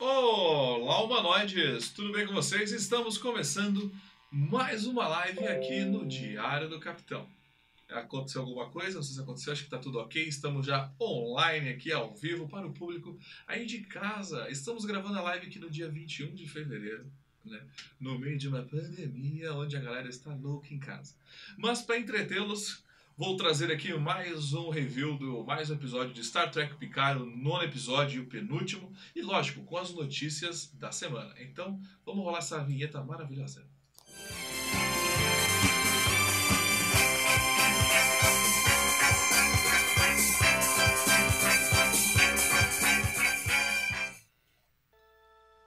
Olá, humanoides! Tudo bem com vocês? Estamos começando mais uma live aqui no Diário do Capitão. Aconteceu alguma coisa? Não sei se aconteceu, acho que está tudo ok. Estamos já online aqui ao vivo para o público aí de casa. Estamos gravando a live aqui no dia 21 de fevereiro. Né? No meio de uma pandemia onde a galera está louca em casa. Mas para entretê-los, Vou trazer aqui mais um review do mais um episódio de Star Trek Picard, o nono episódio e o penúltimo, e lógico, com as notícias da semana. Então, vamos rolar essa vinheta maravilhosa.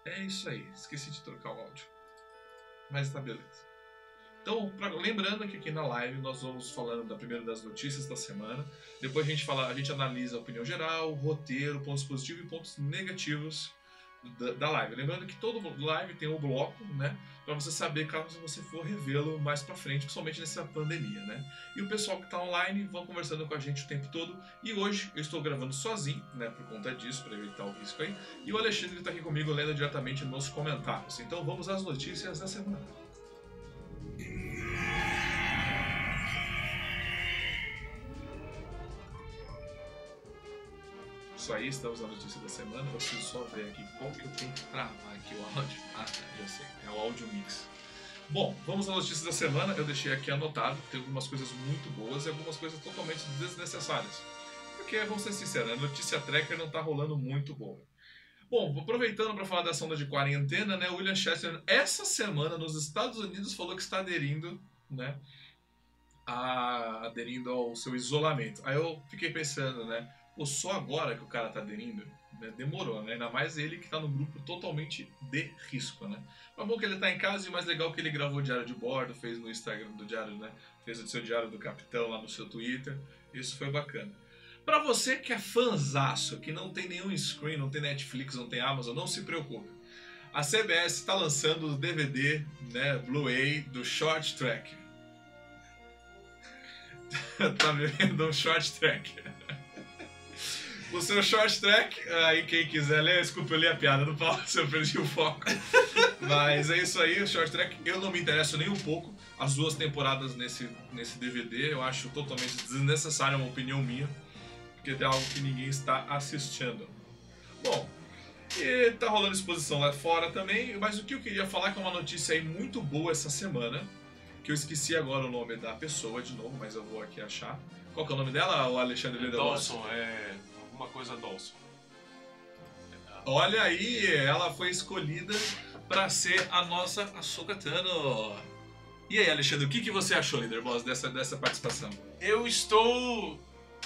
É isso aí, esqueci de trocar o áudio. Mas tá beleza. Então, pra, lembrando que aqui na live nós vamos falando da primeira das notícias da semana. Depois a gente fala, a gente analisa a opinião geral, roteiro, pontos positivos e pontos negativos da, da live. Lembrando que todo live tem um bloco, né, para você saber caso você for revê-lo mais para frente, principalmente nessa pandemia, né? E o pessoal que está online vão conversando com a gente o tempo todo. E hoje eu estou gravando sozinho, né, por conta disso, para evitar o risco aí. E o Alexandre está aqui comigo lendo diretamente nos comentários. Então vamos às notícias da semana. Isso aí, estamos na notícia da semana. Eu preciso só ver aqui qual que eu tenho que travar aqui o áudio. Ah, tá, já sei. É o áudio mix. Bom, vamos à notícia da semana. Eu deixei aqui anotado. Tem algumas coisas muito boas e algumas coisas totalmente desnecessárias. Porque, vamos ser sinceros, a notícia tracker não tá rolando muito boa. Bom, aproveitando para falar da sonda de quarentena, né? O William Shatner, essa semana nos Estados Unidos, falou que está aderindo, né? A, aderindo ao seu isolamento. Aí eu fiquei pensando, né? Pô, só agora que o cara tá aderindo, né? demorou, né? Ainda mais ele que tá no grupo totalmente de risco, né? Mas bom que ele tá em casa e mais legal é que ele gravou o diário de bordo, fez no Instagram do diário, né? Fez o seu diário do capitão lá no seu Twitter. Isso foi bacana. Para você que é fanzaço, que não tem nenhum screen, não tem Netflix, não tem Amazon, não se preocupe. A CBS está lançando o DVD, né, Blu-ray do Short Track. tá vendo um Short Track? o seu short track. Aí quem quiser ler, desculpa, eu li a piada do Paulo, se eu perdi o foco. Mas é isso aí, o short track. Eu não me interesso nem um pouco. As duas temporadas nesse, nesse DVD eu acho totalmente desnecessária, é uma opinião minha, porque é algo que ninguém está assistindo. Bom, e tá rolando exposição lá fora também, mas o que eu queria falar é que é uma notícia aí muito boa essa semana, que eu esqueci agora o nome da pessoa de novo, mas eu vou aqui achar. Qual que é o nome dela, o Alexandre é Dawson, é alguma coisa Dawson. Olha aí, ela foi escolhida para ser a nossa Ahsoka Tano. E aí, Alexandre, o que, que você achou, líder boss, dessa, dessa participação? Eu estou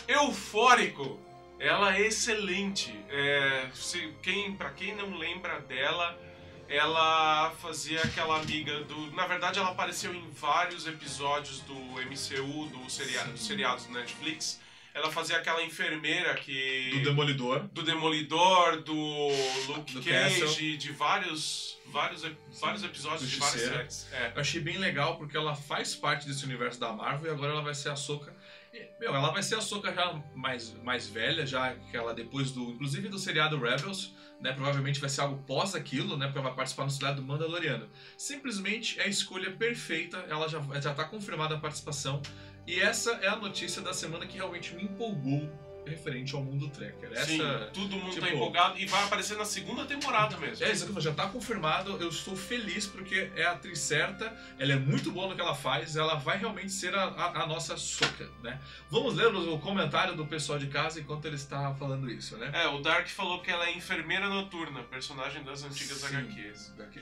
eufórico. Ela é excelente. É, se, quem, para quem não lembra dela, ela fazia aquela amiga do. Na verdade, ela apareceu em vários episódios do MCU, do seria, dos seriados do Netflix ela fazia aquela enfermeira que. Do Demolidor. Do Demolidor, do Luke do Cage, Castle. de vários. Vários, vários episódios de várias séries. É. Eu achei bem legal porque ela faz parte desse universo da Marvel e agora ela vai ser a Soca. Meu, ela vai ser a Soca já mais, mais velha, já que ela depois do. Inclusive do seriado Rebels, né? Provavelmente vai ser algo pós aquilo, né? Porque ela vai participar no seriado do Mandaloriano. Simplesmente é a escolha perfeita, ela já, já tá confirmada a participação. E essa é a notícia da semana que realmente me empolgou referente ao mundo tracker. Essa, Sim, todo mundo tá tipo, tá empolgado e vai aparecer na segunda temporada mesmo. É, isso já tá confirmado. Eu estou feliz porque é a atriz certa, ela é muito boa no que ela faz, ela vai realmente ser a, a, a nossa soca, né? Vamos ler o comentário do pessoal de casa enquanto ele está falando isso, né? É, o Dark falou que ela é enfermeira noturna, personagem das antigas Sim, HQs. Daqui.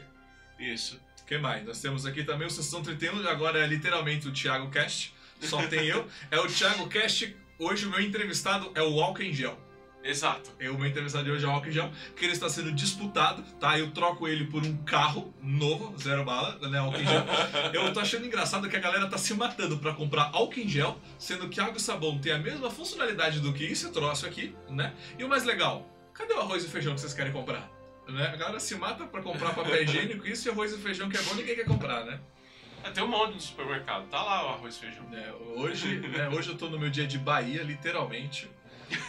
Isso. O que mais? Nós temos aqui também o Sessão 31, agora é literalmente o Thiago Cast só tem eu. É o Thiago Cast. Hoje o meu entrevistado é o Walking Gel. Exato. É o meu entrevistado de hoje é o Walking Gel, que ele está sendo disputado, tá? Eu troco ele por um carro novo, zero bala, né, Walking Gel. Eu tô achando engraçado que a galera tá se matando para comprar Walking Gel, sendo que água e sabão tem a mesma funcionalidade do que esse troço aqui, né? E o mais legal, cadê o arroz e feijão que vocês querem comprar? Né? A galera se mata para comprar papel higiênico, isso e arroz e feijão que é bom, ninguém quer comprar, né? É, tem um monte no supermercado, tá lá o arroz e feijão. É, hoje, né, hoje eu tô no meu dia de Bahia, literalmente.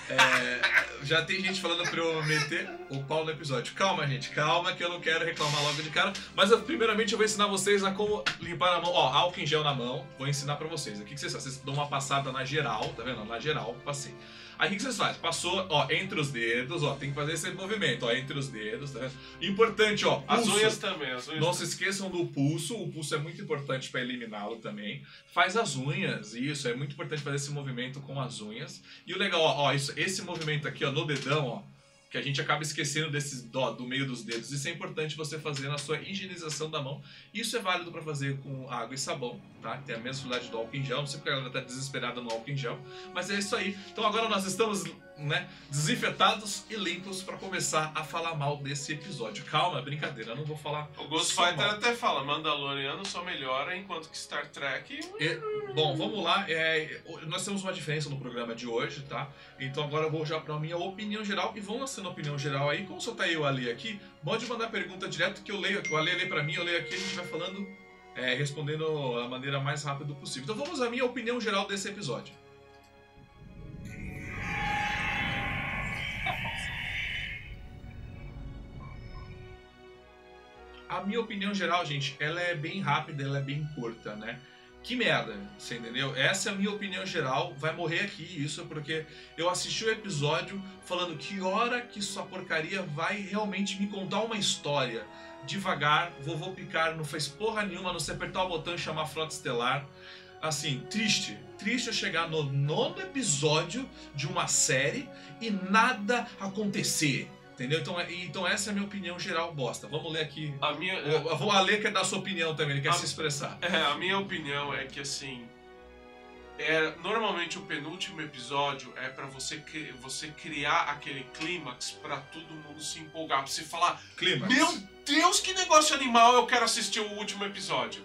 É, já tem gente falando pra eu meter o pau no episódio. Calma, gente, calma, que eu não quero reclamar logo de cara. Mas eu, primeiramente eu vou ensinar vocês a como limpar a mão. Ó, álcool em gel na mão. Vou ensinar pra vocês. O que, que vocês fazem? Vocês dão uma passada na geral, tá vendo? Na geral, passei. Aí o que, que vocês fazem? Passou, ó, entre os dedos, ó, tem que fazer esse movimento, ó, entre os dedos, tá vendo? Importante, ó, As pulso. unhas também, as unhas Não se esqueçam do pulso, o pulso é muito importante para eliminá-lo também. Faz as unhas, isso, é muito importante fazer esse movimento com as unhas. E o legal, ó, ó, isso, esse movimento aqui, ó, no dedão, ó, que a gente acaba esquecendo desses, ó, do meio dos dedos. Isso é importante você fazer na sua higienização da mão. Isso é válido para fazer com água e sabão, tá? Tem a mesma qualidade do álcool em gel. Não sei porque a galera tá desesperada no álcool em gel, mas é isso aí. Então agora nós estamos, né, desinfetados e limpos para começar a falar mal desse episódio. Calma, brincadeira, eu não vou falar O Ghost Fighter até fala, Mandaloriano só melhora, enquanto que Star Trek. E- bom, vamos lá. É, nós temos uma diferença no programa de hoje, tá? Então agora eu vou já para a minha opinião geral e vão lançando a opinião geral aí. Como só tá eu o Ale aqui, pode mandar pergunta direto que eu leio, que o Ale lê para mim, eu leio aqui, a gente vai falando, é, respondendo da maneira mais rápida possível. Então vamos à minha opinião geral desse episódio. A minha opinião geral, gente, ela é bem rápida, ela é bem curta, né? Que merda, você entendeu? Essa é a minha opinião geral, vai morrer aqui isso porque eu assisti o episódio falando que hora que sua porcaria vai realmente me contar uma história. Devagar, vovô Picar não fez porra nenhuma, não se apertar o botão e chamar a Frota Estelar. Assim, triste. Triste eu chegar no nono episódio de uma série e nada acontecer. Entendeu? Então, é- então essa é a minha opinião geral, bosta. Vamos ler aqui. A minha, O, eu vou a ler quer dar a sua opinião também, ele quer Ah. se expressar. é, a minha opinião é que assim. É, normalmente o penúltimo episódio é pra você, você criar aquele clímax pra todo mundo se empolgar. Pra você falar, Clima. meu Deus, que negócio animal, eu quero assistir o último episódio.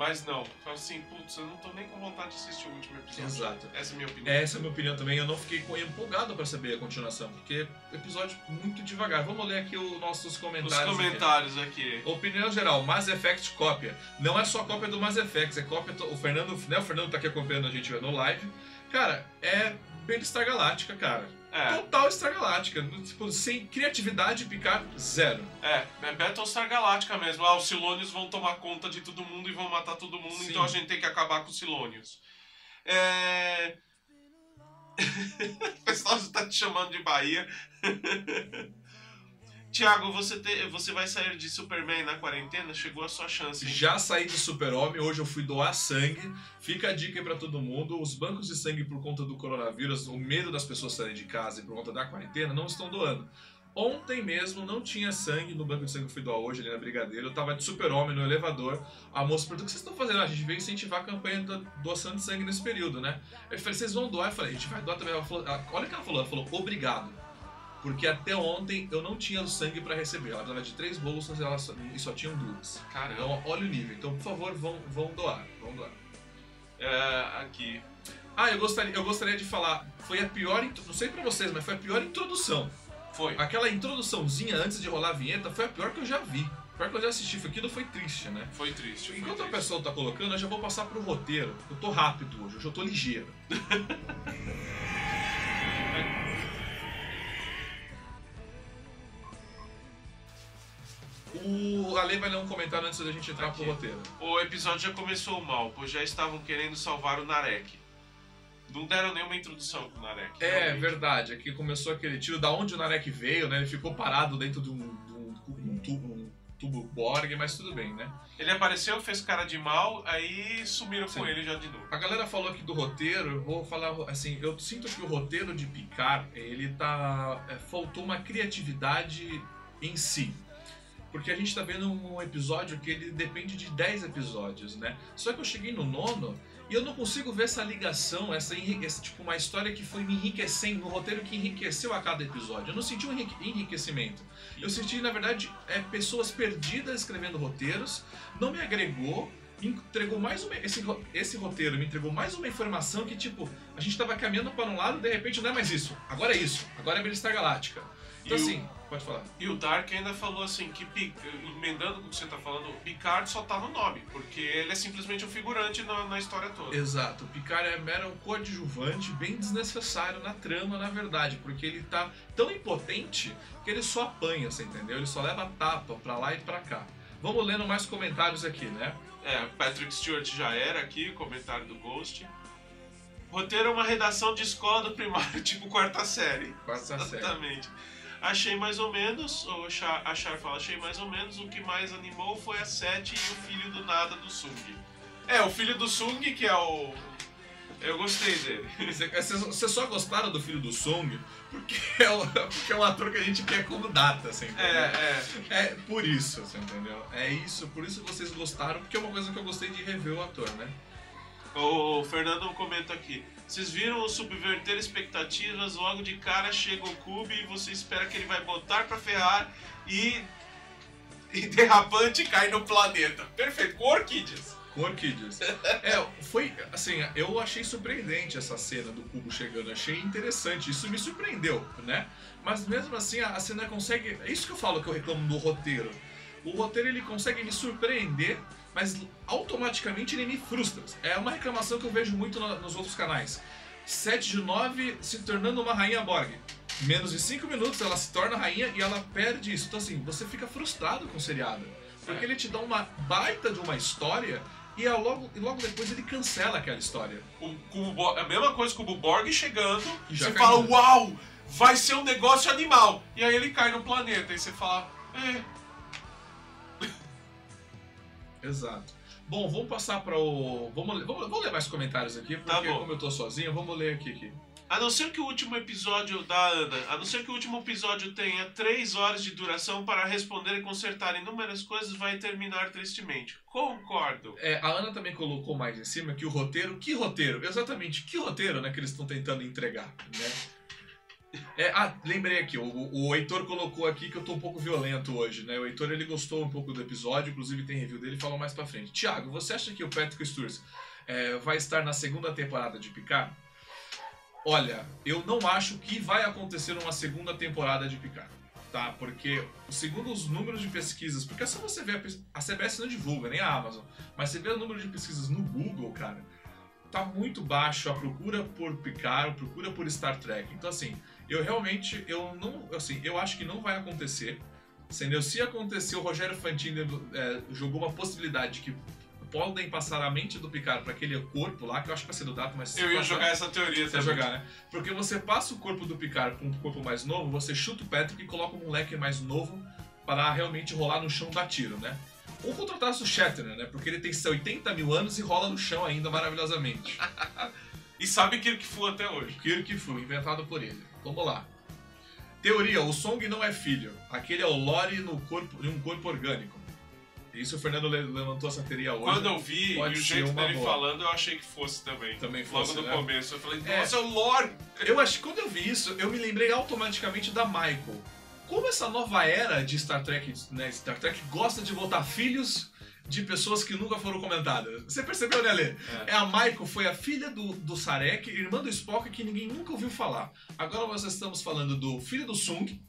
Mas não, fala assim, putz, eu não tô nem com vontade de assistir o último episódio. Exato. Essa é a minha opinião. Essa é a minha opinião também. Eu não fiquei empolgado pra saber a continuação, porque episódio muito devagar. Vamos ler aqui os nossos Os comentários. aqui. comentários aqui. Opinião geral, Mass Effect cópia. Não é só cópia do Mass Effect, é cópia. O Fernando, né, o Fernando tá aqui acompanhando a gente no live. Cara, é Battlestar Galáctica, cara. É, Total Star Galáctica. Tipo, sem criatividade, picar zero. é, é Battlestar Galáctica mesmo. Ah, os Silônios vão tomar conta de todo mundo e vão matar todo mundo, Sim. então a gente tem que acabar com os Silônios. É. o pessoal está te chamando de Bahia. Tiago, você, te- você vai sair de Superman na quarentena? Chegou a sua chance. hein? Já saí do super-homem, hoje eu fui doar sangue. Fica a dica aí pra todo mundo: os bancos de sangue, por conta do coronavírus, o medo das pessoas saírem de casa e por conta da quarentena, não estão doando. Ontem mesmo não tinha sangue no banco de sangue que eu fui doar hoje ali na Brigadeiro. Eu tava de super-homem no elevador. A moça perguntou: o que vocês estão fazendo? "Ah, A gente veio incentivar a campanha da doação de sangue nesse período, né? Eu falei: vocês vão doar? Eu falei: a gente vai doar também. Ela falou, ah, olha o que ela falou: ela falou, obrigado. Porque até ontem eu não tinha sangue pra receber. Ela precisava de três só, e só tinham duas. Caramba. Então, olha o nível. Então, por favor, vão, vão doar. Vão doar. É, aqui. Ah, eu gostaria, eu gostaria de falar. Foi a pior. Não sei pra vocês, mas foi a pior introdução. Foi. Aquela introduçãozinha antes de rolar a vinheta foi a pior que eu já vi. A pior que eu já assisti. Foi aquilo foi triste, né? Foi triste. Foi Enquanto a triste. pessoa tá colocando, eu já vou passar pro roteiro. Eu tô rápido hoje, hoje eu tô ligeiro. O Ale vai ler um comentário antes da gente entrar pro Aqui. roteiro. O episódio já começou mal, pois já estavam querendo salvar o Narek. Não deram nenhuma introdução pro Narek. É realmente. verdade, aqui começou aquele tiro da onde o Narek veio, né? Ele ficou parado dentro de um, de um- um tubo, um tubo Borg, mas tudo bem, né? Ele apareceu, fez cara de mal, aí sumiram Sim. com ele já de novo. A galera falou aqui do roteiro, eu vou falar assim, eu sinto que o roteiro de Picard, ele tá. é, faltou uma criatividade em si. Porque a gente tá vendo um episódio que ele depende de 10 episódios, né? Só que eu cheguei no nono e eu não consigo ver essa ligação, essa, esse, tipo, uma história que foi me enriquecendo, um roteiro que enriqueceu a cada episódio. Eu não senti um enrique- enriquecimento. Eu senti, na verdade, é, pessoas perdidas escrevendo roteiros, não me agregou, entregou mais uma. Esse, esse roteiro me entregou mais uma informação que, tipo, a gente tava caminhando para um lado de repente não é mais isso. Agora é isso. Agora é Battlestar Galáctica. Então, E o- assim, Pode falar. E o Dark ainda falou assim, que emendando com o que você tá falando, o Picard só tá no nome, porque ele é simplesmente um figurante na, na história toda. Exato, o Picard é mero coadjuvante, bem desnecessário na trama, na verdade, porque ele tá tão impotente que ele só apanha, você entendeu? Ele só leva tapa pra lá e pra cá. Vamos lendo mais comentários aqui, né? É, Patrick Stewart já era aqui, comentário do Ghost. Roteiro é uma redação de escola do primário, tipo quarta série. Quarta série. Exatamente. Achei mais ou menos, ou a Char fala, achei mais ou menos, o que mais animou foi a Sete e o filho do nada do Sung. É, o filho do Sung, que é o. Eu gostei dele. Vocês só gostaram do filho do Song porque é, o, porque é um ator que a gente quer como data, você entendeu? É, é. É por isso, você entendeu? É isso, por isso vocês gostaram, porque é uma coisa que eu gostei de rever o ator, né? O Fernando comenta aqui. Vocês viram o subverter expectativas, logo de cara chega o Cube e você espera que ele vai botar pra ferrar e. E derrapante cai no planeta. Perfeito, com orquídeas. Com orquídeas. É, foi assim, eu achei surpreendente essa cena do cubo chegando, achei interessante, isso me surpreendeu, né? Mas mesmo assim a, a cena consegue. É isso que eu falo que eu reclamo do roteiro. O roteiro ele consegue me surpreender, mas automaticamente ele me frustra. É uma reclamação que eu vejo muito no- nos outros canais. 7 de 9 se tornando uma rainha Borg. Menos de 5 minutos ela se torna rainha e ela perde isso. Então assim, você fica frustrado com o seriado. Porque É. ele te dá uma baita de uma história e, ao logo, e logo depois ele cancela aquela história. O Cubo Bo- a mesma coisa com o Borg chegando, E você fala, uau, vai ser um negócio animal. E aí ele cai no planeta e você fala, é. Exato. Bom, vamos passar para o. Vamos, ler- vamos, vamos ler mais comentários aqui, porque Tá como eu tô sozinho, vamos ler aqui. aqui. A não ser que o último episódio da Ana, a não ser que o último episódio tenha três horas de duração para responder e consertar inúmeras coisas, vai terminar tristemente. Concordo. É, a Ana também colocou mais em cima que o roteiro. Que roteiro? Exatamente, que roteiro né, que eles estão tentando entregar, né? É, ah, lembrei aqui, o, o Heitor colocou aqui que eu tô um pouco violento hoje, né? O Heitor ele gostou um pouco do episódio, inclusive tem review dele, falou mais pra frente. Tiago, você acha que o Patrick Sturz é, vai estar na segunda temporada de Picard? Olha, eu não acho que vai acontecer uma segunda temporada de Picard, tá? Porque, segundo os números de pesquisas, porque só você pes- a CBS não divulga, nem a Amazon, mas você vê o número de pesquisas no Google, cara, tá muito baixo a procura por Picard, a procura por Star Trek. Então, assim, eu realmente, eu não, assim, eu acho que não vai acontecer. Entendeu? Se acontecer, o Rogério Fantini é, jogou uma possibilidade de que podem passar a mente do Picard para aquele corpo lá, que eu acho que vai ser do Dato, mas Eu ia jogar essa teoria você também. jogar, né? Porque você passa o corpo do Picard com um corpo mais novo, você chuta o Patrick e coloca um moleque mais novo para realmente rolar no chão dar tiro, né? Ou contratasse o Shatner, né? Porque ele tem 80 mil anos e rola no chão ainda maravilhosamente. E sabe Kirk Fu até hoje. Kirk Fu, inventado por ele. Vamos lá. Teoria, o Song não é filho. Aquele é o Lore no corpo, em um corpo orgânico. Isso o Fernando le- levantou essa teoria hoje. Quando eu vi e o jeito dele boa. falando, eu achei que fosse também. Também fosse, Logo no né? começo. Eu falei, É. nossa, é o Lore! Eu acho que quando eu vi isso, eu me lembrei automaticamente da Michael. Como essa nova era de Star Trek, né? Star Trek gosta de botar filhos de pessoas que nunca foram comentadas. Você percebeu, né, Lê? É. a Michael, foi a filha do, do Sarek, irmã do Spock, que ninguém nunca ouviu falar. Agora nós estamos falando do filho do Sung,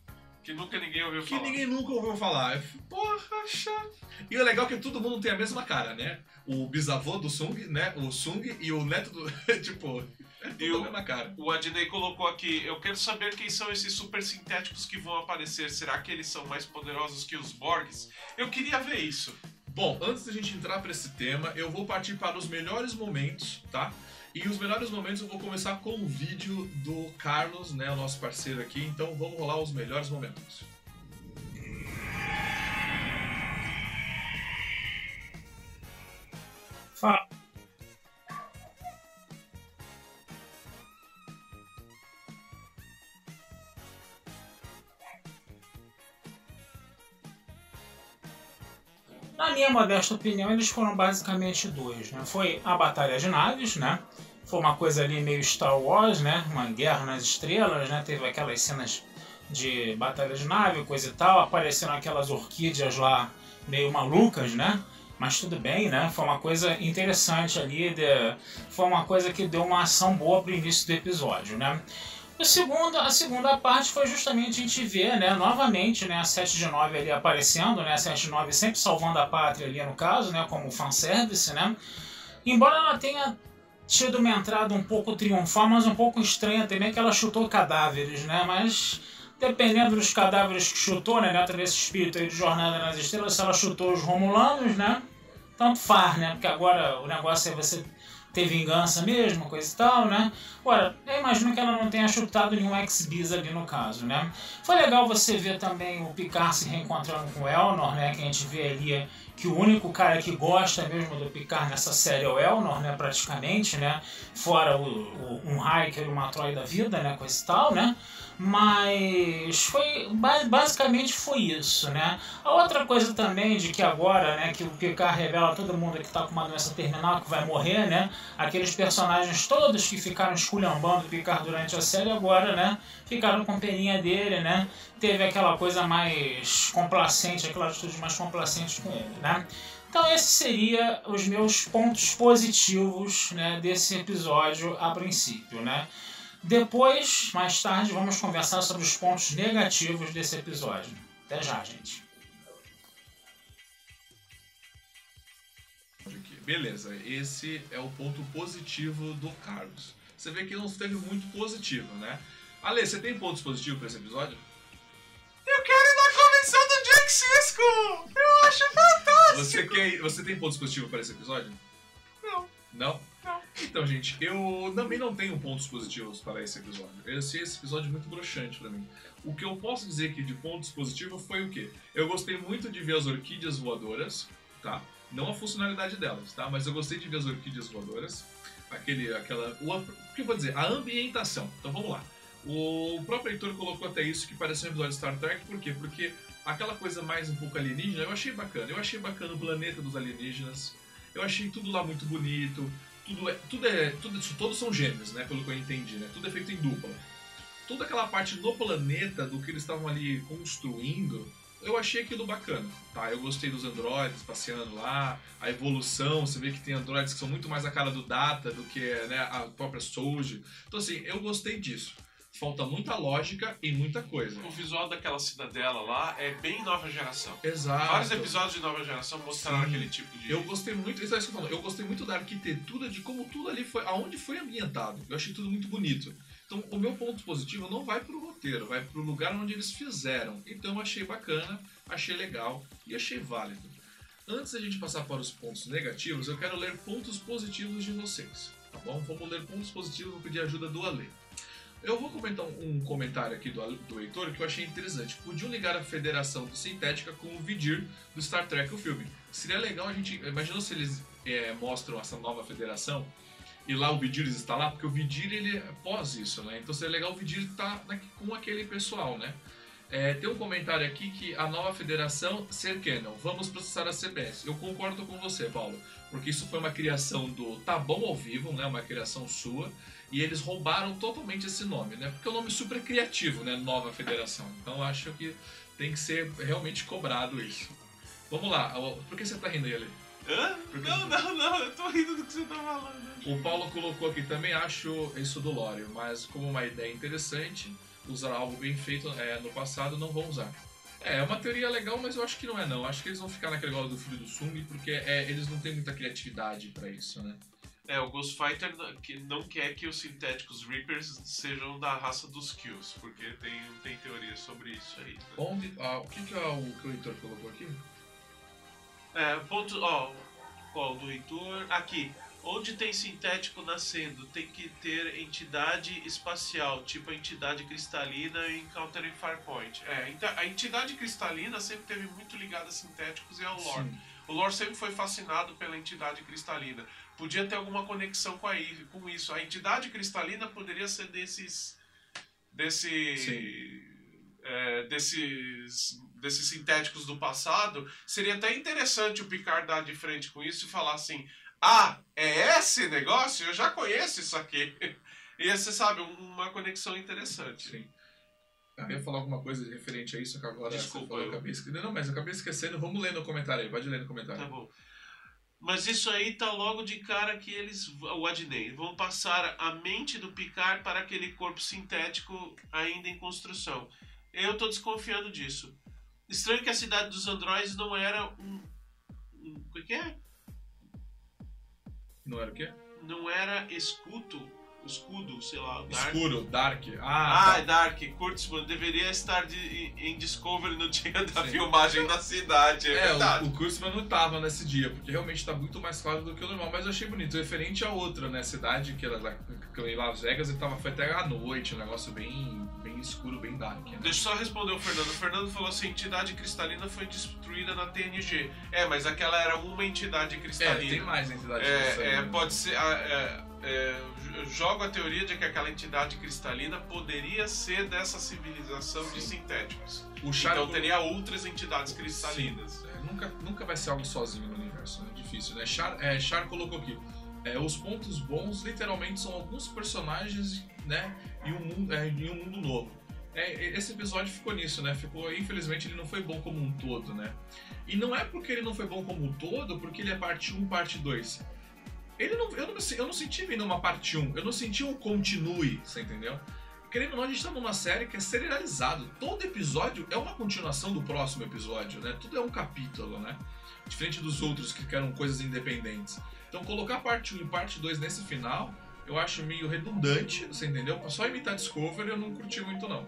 Que nunca ninguém ouviu que falar. ninguém nunca ouviu falar. Falei, Porra, chato. E o legal é que todo mundo tem a mesma cara, né? O bisavô do Sung, né? O Sung e o neto do. tipo, é tudo E o- a mesma cara. O Adnei colocou aqui, eu quero saber quem são esses super sintéticos que vão aparecer. Será que eles são mais poderosos que os Borgs? Eu queria ver isso. Bom, antes da gente entrar para esse tema, eu vou partir para os melhores momentos, tá? E os melhores momentos eu vou começar com o vídeo do Carlos, né, o nosso parceiro aqui. Então vamos rolar os melhores momentos. Fala. Minha modesta opinião, eles foram basicamente dois, né? Foi a Batalha de Naves, né? Foi uma coisa ali meio Star Wars, né? Uma guerra nas estrelas, né? Teve aquelas cenas de batalha de nave, coisa e tal. Apareceram aquelas orquídeas lá meio malucas, né? Mas tudo bem, né? Foi uma coisa interessante ali, de- foi uma coisa que deu uma ação boa pro início do episódio, né? A segunda, a segunda parte foi justamente a gente ver, né, novamente, né, a 7 de 9 ali aparecendo, né, a 7 de 9 sempre salvando a pátria ali no caso, né, como fanservice, né. Embora ela tenha tido uma entrada um pouco triunfal, mas um pouco estranha também, que ela chutou cadáveres, né, mas dependendo dos cadáveres que chutou, né, dentro desse espírito aí de Jornada nas Estrelas, se ela chutou os Romulanos, né, tanto faz, né, porque agora o negócio é você ter vingança mesmo, coisa e tal, né? Agora, eu imagino que ela não tenha chutado nenhum ex-bis ali no caso, né? Foi legal você ver também o Picard se reencontrando com o Elnor, né? Que a gente vê ali que o único cara que gosta mesmo do Picard nessa série é o Elnor, né? Praticamente, né? Fora o, o um Hiker e uma Troy da vida, né? Coisa e tal, né? Mas foi basicamente foi isso, né? A outra coisa também de que agora, né, que o Picard revela todo mundo que está com uma doença terminal que vai morrer, né? Aqueles personagens todos que ficaram esculhambando o Picard durante a série agora, né, ficaram com peninha dele, né? Teve aquela coisa mais complacente, aquela atitude mais complacente com ele, né? Então esses seriam os meus pontos positivos, né, desse episódio a princípio, né? Depois, mais tarde, vamos conversar sobre os pontos negativos desse episódio. Até já, gente. Beleza, esse é o ponto positivo do Carlos. Você vê que não teve muito positivo, né? Ale, você tem pontos positivos para esse episódio? Eu quero ir na convenção do Jack Cisco! Eu acho fantástico! Você, quer, você tem pontos positivos para esse episódio? Não. Não? Então, gente, eu também não tenho pontos positivos para esse episódio. Eu achei esse episódio muito broxante para mim. O que eu posso dizer aqui de pontos positivos foi o quê? Eu gostei muito de ver as orquídeas voadoras, tá? Não a funcionalidade delas, tá? Mas eu gostei de ver as orquídeas voadoras. Aquele, aquela... O, o que eu vou dizer? A ambientação. Então, vamos lá. O próprio Heitor colocou até isso que parece um episódio de Star Trek. Por quê? Porque aquela coisa mais um pouco alienígena, eu achei bacana. Eu achei bacana o planeta dos alienígenas. Eu achei tudo lá muito bonito tudo é, tudo é, tudo, todos são gêmeos, né? Pelo que eu entendi, né? Tudo é feito em dupla. Toda aquela parte no planeta do que eles estavam ali construindo, eu achei aquilo bacana, tá? Eu gostei dos androides passeando lá, a evolução, você vê que tem androides que são muito mais a cara do Data do que né, a própria Soul. Então assim, eu gostei disso falta muita lógica e muita coisa. O visual daquela cidadela lá é bem nova geração. Exato. Vários episódios de nova geração mostraram Sim. aquele tipo de. Eu gostei muito, isso é isso que eu, falo, eu gostei muito da arquitetura, de como tudo ali foi, aonde foi ambientado. Eu achei tudo muito bonito. Então, o meu ponto positivo não vai pro roteiro, vai pro lugar onde eles fizeram. Então, eu achei bacana, achei legal e achei válido. Antes da gente passar para os pontos negativos, eu quero ler pontos positivos de vocês, tá bom? Vamos ler pontos positivos, vou pedir ajuda do Ale. Eu vou comentar um, comentário aqui do, do Heitor que eu achei interessante. Podiam ligar a Federação do Sintética com o Vidir do Star Trek, o filme. Seria legal a gente. Imagina se eles é, mostram essa nova federação e lá o Vidir está lá, porque o Vidir ele é pós isso, né? Então seria legal o Vidir estar tá com aquele pessoal, né? É, tem um comentário aqui que a nova federação ser canon. Vamos processar a CBS. Eu concordo com você, Paulo, porque isso foi uma criação do Tá Bom ao Vivo, né? Uma criação sua. E eles roubaram totalmente esse nome, né? Porque é um nome super criativo, né? Nova Federação. Então acho que tem que ser realmente cobrado isso. Vamos lá, por que você tá rindo aí, Ale? Hã? Não, não, não, eu tô rindo do que você tá falando. O Paulo colocou aqui também, acho isso do Lore, mas como uma ideia interessante, usar algo bem feito é, no passado, não vão usar. É, é uma teoria legal, mas eu acho que não é não. Acho que eles vão ficar naquele negócio do filho do Sung, porque é, eles não têm muita criatividade para isso, né? É, o Ghost Fighter que não quer que os sintéticos Reapers sejam da raça dos Kills, porque tem, tem teoria sobre isso aí. Né? Onde, ah, o que, que, é o, que o Heitor colocou aqui? É, ponto. Ó, qual do Heitor? Aqui. Onde tem sintético nascendo, tem que ter entidade espacial, tipo a entidade cristalina em Counter em Farpoint. É, então, a entidade cristalina sempre teve muito ligada a sintéticos e ao lore. Sim. O lore sempre foi fascinado pela entidade cristalina podia ter alguma conexão com, a, com isso. A entidade cristalina poderia ser desses. desse. É, desses, desses sintéticos do passado. Seria até interessante o Picard dar de frente com isso e falar assim: Ah, é esse negócio? Eu já conheço isso aqui. E você sabe, uma conexão interessante. Sim. Eu ia falar alguma coisa referente a isso, que agora Desculpa, eu... eu acabei esquecendo. Não, mas eu acabei esquecendo. Vamos ler no comentário aí, pode ler no comentário. Tá bom. Mas isso aí tá logo de cara que eles, o Adney, vão passar a mente do Picard para aquele corpo sintético ainda em construção. Eu tô desconfiando disso. Estranho que a cidade dos androides não era um. um o que é? Não era o quê? Não era escuto escudo, sei lá. Dark. Escuro, Dark. Ah, Ah, é Dark. Kurtzman deveria estar de- em Discovery no dia da Sim. filmagem da cidade, é, É, verdade. o, o Kurtzman não tava nesse dia, porque realmente tá muito mais claro do que o normal, mas eu achei bonito. Referente a outra, né, cidade, que era lá- em Las Vegas, ele tava, foi até à noite, um negócio bem, bem escuro, bem dark. Né? Deixa eu só responder o Fernando. O Fernando falou assim: entidade cristalina foi destruída na TNG. É, mas aquela era uma entidade É, cristalina. tem mais entidade É, cristalina. é, pode ser. ah, é, é, jogo a teoria de que aquela entidade cristalina poderia ser dessa civilização de Sim. sintéticos. O Char Então teria outras entidades cristalinas. é, nunca, nunca vai ser algo sozinho no universo, é difícil, né? Char, é, Char colocou aqui. é, os pontos bons literalmente são alguns personagens, né? E um mundo, é, e um mundo novo. É, esse episódio ficou nisso, né? Ficou, infelizmente, ele não foi bom como um todo, né? E não é porque ele não foi bom como um todo, porque ele é parte 1, parte 2. Ele não, eu, não, eu não senti vindo uma parte 1, eu não senti um continue, você entendeu? Querendo ou não, a gente tá numa série que é serializado. Todo episódio é uma continuação do próximo episódio, né? Tudo é um capítulo, né? Diferente dos outros que eram coisas independentes. Então colocar parte 1 e parte 2 nesse final, eu acho meio redundante, você entendeu? Só imitar Discovery eu não curti muito não.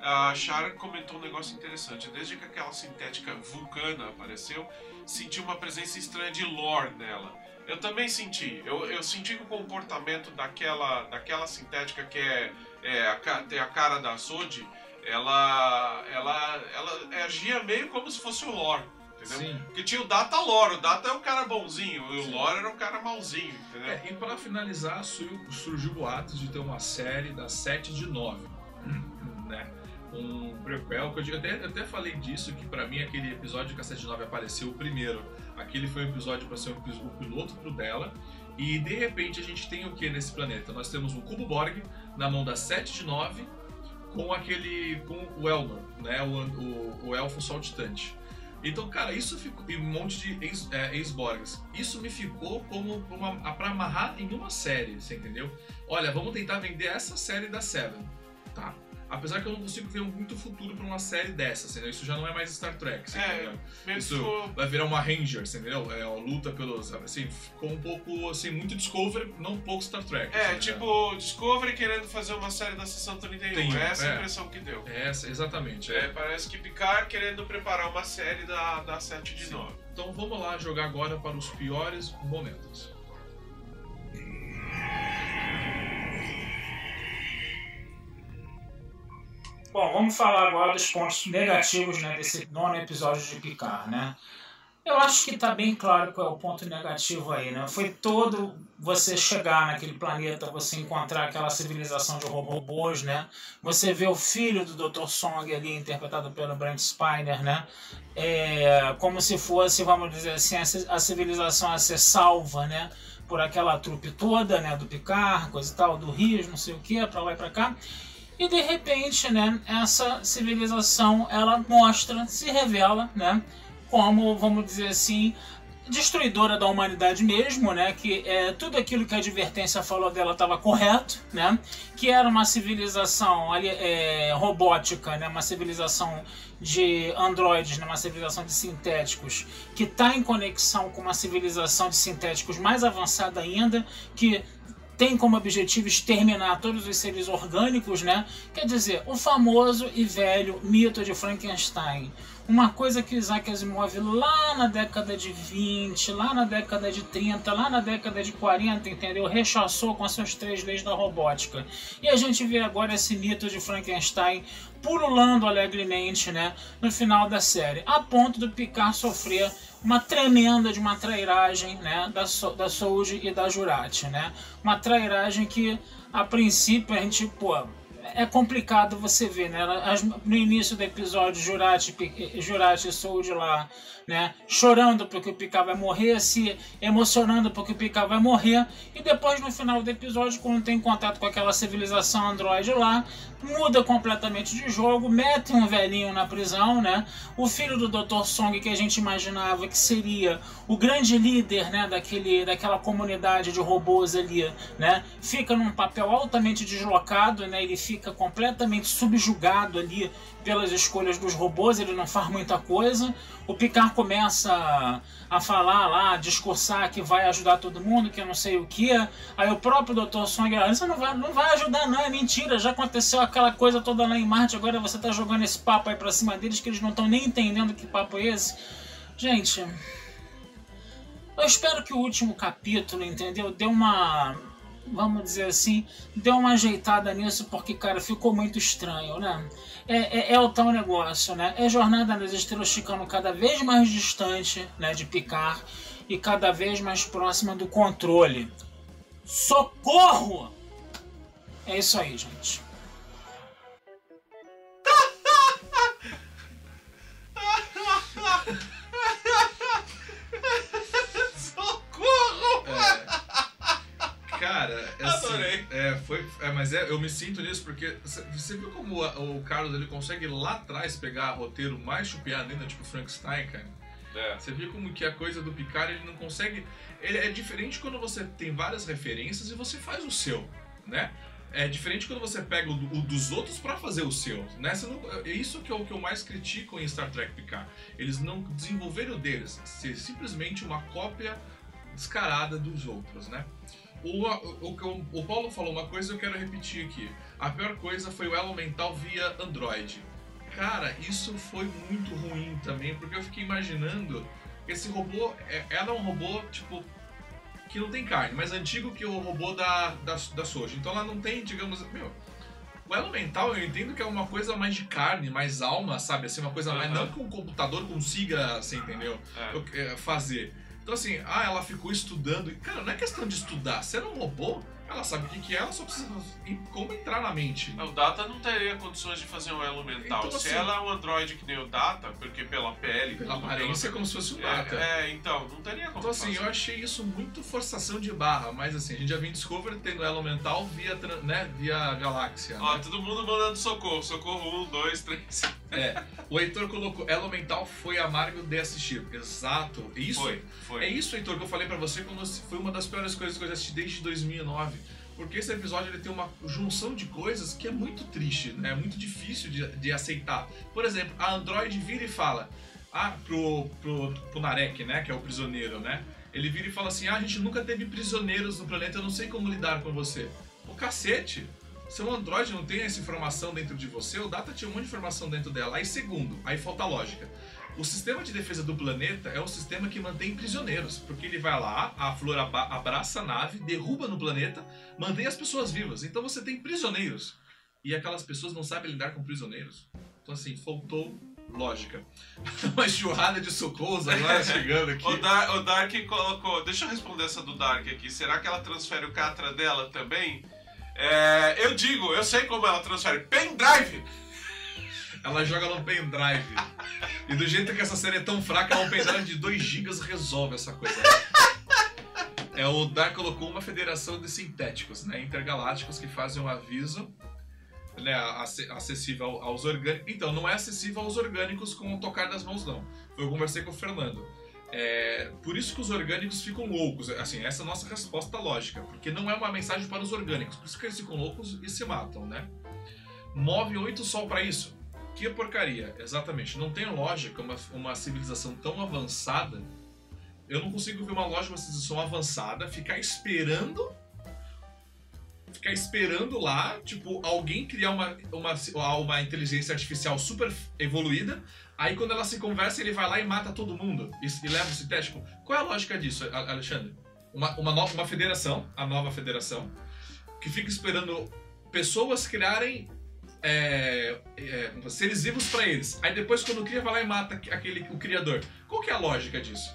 A Shara comentou um negócio interessante. Desde que aquela sintética vulcana apareceu, senti uma presença estranha de lore nela. Eu também senti. Eu, eu senti que o comportamento daquela, daquela sintética que é, é a, tem a cara da Sodi, ela, ela, ela agia meio como se fosse o lore. Entendeu? Sim. Porque tinha o Data Lore, o Data é o cara bonzinho, e o Sim. Lore era o cara malzinho, entendeu? É, e para finalizar, surgiu, surgiu boatos de ter uma série das 7 de 9, né? Um prequel, que eu, até, eu até falei disso, que pra mim aquele episódio que a 7 de 9 apareceu o primeiro, aquele foi um episódio para ser um, o piloto pro dela, e de repente a gente tem o que nesse planeta? Nós temos o Cubo Borg na mão da 7 de 9 com aquele, com o Elnor, né? O, o, o elfo saltitante. Então, cara, isso ficou. E um monte de ex- é, ex-Borgs. isso me ficou como uma, pra amarrar em uma série, você entendeu? Olha, vamos tentar vender essa série da Seven, tá? Apesar que eu não consigo ver muito futuro pra uma série dessa, entendeu? Isso já não é mais Star Trek, É, entendeu? Isso ficou- vai virar uma Ranger, entendeu? É, a luta pelos. Assim, ficou um pouco, assim, muito Discovery, não um pouco Star Trek. É, assim, né? tipo, Discovery querendo fazer uma série da Sessão 31. Tem, Essa é a é. impressão que deu. É, essa, exatamente. É, É. parece que Picard querendo preparar uma série da, da 7 de Sim. 9. Então vamos lá jogar agora para os piores momentos. Bom, vamos falar agora dos pontos negativos né, desse nono episódio de Picard, né? Eu acho que tá bem claro qual é o ponto negativo aí, né? Foi todo você chegar naquele planeta, você encontrar aquela civilização de robôs, né? Você vê o filho do Dr. Song ali, interpretado pelo Brent Spiner, né? É, como se fosse, vamos dizer assim, a ci- a civilização a ser salva, né? Por aquela trupe toda, né? Do Picard, coisa e tal, do Rios, não sei o que, pra lá e pra cá. E de repente, né, essa civilização ela mostra, se revela, né, como, vamos dizer assim, destruidora da humanidade mesmo, né, que é, tudo aquilo que a advertência falou dela estava correto, né, que era uma civilização é, robótica, né, uma civilização de androides, né, uma civilização de sintéticos, que está em conexão com uma civilização de sintéticos mais avançada ainda, que tem como objetivo exterminar todos os seres orgânicos, né? Quer dizer, o famoso e velho mito de Frankenstein. Uma coisa que Isaac Asimov lá na década de 20, lá na década de 30, lá na década de 40, entendeu? Rechaçou com as suas três leis da robótica. E a gente vê agora esse mito de Frankenstein pululando alegremente, né? No final da série. A ponto do Picard sofrer uma tremenda de uma trairagem, né? Da, so da Soji e da Jurati, né? Uma trairagem que, a princípio, a gente, pô, é complicado você ver, né? As- no início do episódio, Jurati, Jurati e lá, né? Chorando porque o Picard vai morrer, se emocionando porque o Picard vai morrer. E depois, no final do episódio, quando tem contato com aquela civilização androide lá, muda completamente de jogo, mete um velhinho na prisão, né? O filho do Dr. Song, que a gente imaginava que seria o grande líder, né, daquele, daquela comunidade de robôs ali, né? Fica num papel altamente deslocado, né? Ele fica completamente subjugado ali pelas escolhas dos robôs, ele não faz muita coisa. O Picard começa a, falar lá, a discursar que vai ajudar todo mundo, que eu não sei o que. Aí o próprio Dr. Song, ah, isso não vai, não vai ajudar não, é mentira, já aconteceu aquela coisa toda lá em Marte, agora você tá jogando esse papo aí pra cima deles que eles não estão nem entendendo que papo é esse. Gente, eu espero que o último capítulo, entendeu, dê uma, vamos dizer assim, deu uma ajeitada nisso, porque, cara, ficou muito estranho, né? É, é, é o tal negócio, né? É Jornada nas Estrelas ficando cada vez mais distante, né, de Picard e cada vez mais próxima do controle. Socorro! É isso aí, gente. Cara, assim, Adorei. É, foi, é, mas é, eu me sinto nisso porque você viu como a- o Carlos ele consegue lá atrás pegar roteiro mais chupiado ainda, tipo Frankenstein, cara? É. Você viu como que a coisa do Picard ele não consegue. Ele é diferente quando você tem várias referências e você faz o seu, né? É diferente quando você pega o, o dos outros pra fazer o seu, né? Não- é isso que é o que eu mais critico em Star Trek Picard. Eles não desenvolveram o deles, ser simplesmente uma cópia descarada dos outros, né? O, o, o, Paulo falou uma coisa e eu quero repetir aqui. A pior coisa foi o elo mental via Android. Cara, isso foi muito ruim também, porque eu fiquei imaginando esse robô, é- ela é um robô, tipo, que não tem carne, mais antigo que o robô da, da, da Soji. Então ela não tem, digamos, meu... O elo mental eu entendo que é uma coisa mais de carne, mais alma, sabe? Assim, uma coisa mais... Não que um computador consiga, assim, entendeu? É. eu- é, fazer. Então assim, ah, ela ficou estudando. Cara, não é questão de estudar. Se ela é um robô, ela sabe o que, que é, ela só precisa como entrar na mente. O Data não teria condições de fazer um elo mental. Então, Se assim- ela é um androide que nem o Data, porque pela pele. Pela aparência é como se fosse um pela- data. É, é, então, não teria como Então assim, fazer. eu achei isso muito forçação de barra, mas assim, a gente já vem Discovery tendo elo mental via, né, via galáxia. Ó, né? todo mundo mandando socorro. Socorro, um, dois, três. É. O Heitor colocou, elo mental foi amargo de assistir. Exato. Isso Foi, foi. É isso, Heitor, que eu falei pra você quando foi uma das piores coisas que eu já assisti desde 2009. Porque esse episódio ele tem uma junção de coisas que é muito triste, né? É muito difícil de, de aceitar. Por exemplo, a Android vira e fala ah, pro, pro, pro Narek, né? Que é o prisioneiro, né? Ele vira e fala assim: ah, a gente nunca teve prisioneiros no planeta, eu não sei como lidar com você. O cacete! Seu Android não tem essa informação dentro de você, o Data tinha um monte de informação dentro dela. Aí, segundo, aí falta lógica. O sistema de defesa do planeta é um sistema que mantém prisioneiros, porque ele vai lá, a flor abraça a nave, derruba no planeta, mantém as pessoas vivas. Então você tem prisioneiros. E aquelas pessoas não sabem lidar com prisioneiros. Então, assim, faltou lógica. Uma enxurrada de socorros agora chegando aqui. O, Dar- o Dark colocou. Deixa eu responder essa do Dark aqui. Será que ela transfere o Catra dela também? É, eu digo, eu sei como ela transfere. Pendrive! Ela joga no pendrive. E do jeito que essa série é tão fraca, um pendrive de 2 GB resolve essa coisa. É, o Dark colocou uma federação de sintéticos, né, intergalácticos, que fazem um aviso né, ace- acessível ao- aos orgânicos. Então, não é acessível aos orgânicos com o tocar das mãos, não. Eu conversei com o Fernando. É, por isso que os orgânicos ficam loucos. Assim, essa é a nossa resposta lógica. Porque não é uma mensagem para os orgânicos. Por isso que eles ficam loucos e se matam, né? Move oito sol para isso. Que porcaria, exatamente. Não tem lógica uma, uma civilização tão avançada. Eu não consigo ver uma lógica, uma civilização avançada, ficar esperando. Ficar esperando lá, tipo, alguém criar uma, uma, uma inteligência artificial super evoluída. Aí quando ela se conversa, ele vai lá e mata todo mundo e, e leva o sintético. Qual é a lógica disso, Alexandre? Uma, uma, nova, uma federação, a nova federação, que fica esperando pessoas criarem é, é, seres vivos pra eles. Aí depois, quando cria, vai lá e mata aquele, o criador. Qual que é a lógica disso?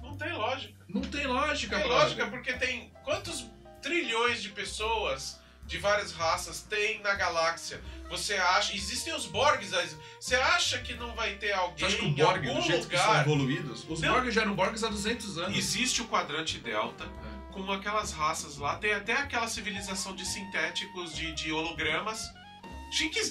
Não tem lógica. Não tem lógica, Tem brother. lógica porque tem quantos trilhões de pessoas de várias raças tem na galáxia. Você acha. Existem os Borgs. Você acha que não vai ter alguém que o em Borg, do algum jeito que são lugar? evoluídos, os Não. Borg já eram Borgs há 200 anos. Existe o quadrante delta, É. com aquelas raças lá. Tem até aquela civilização de sintéticos, de, de hologramas.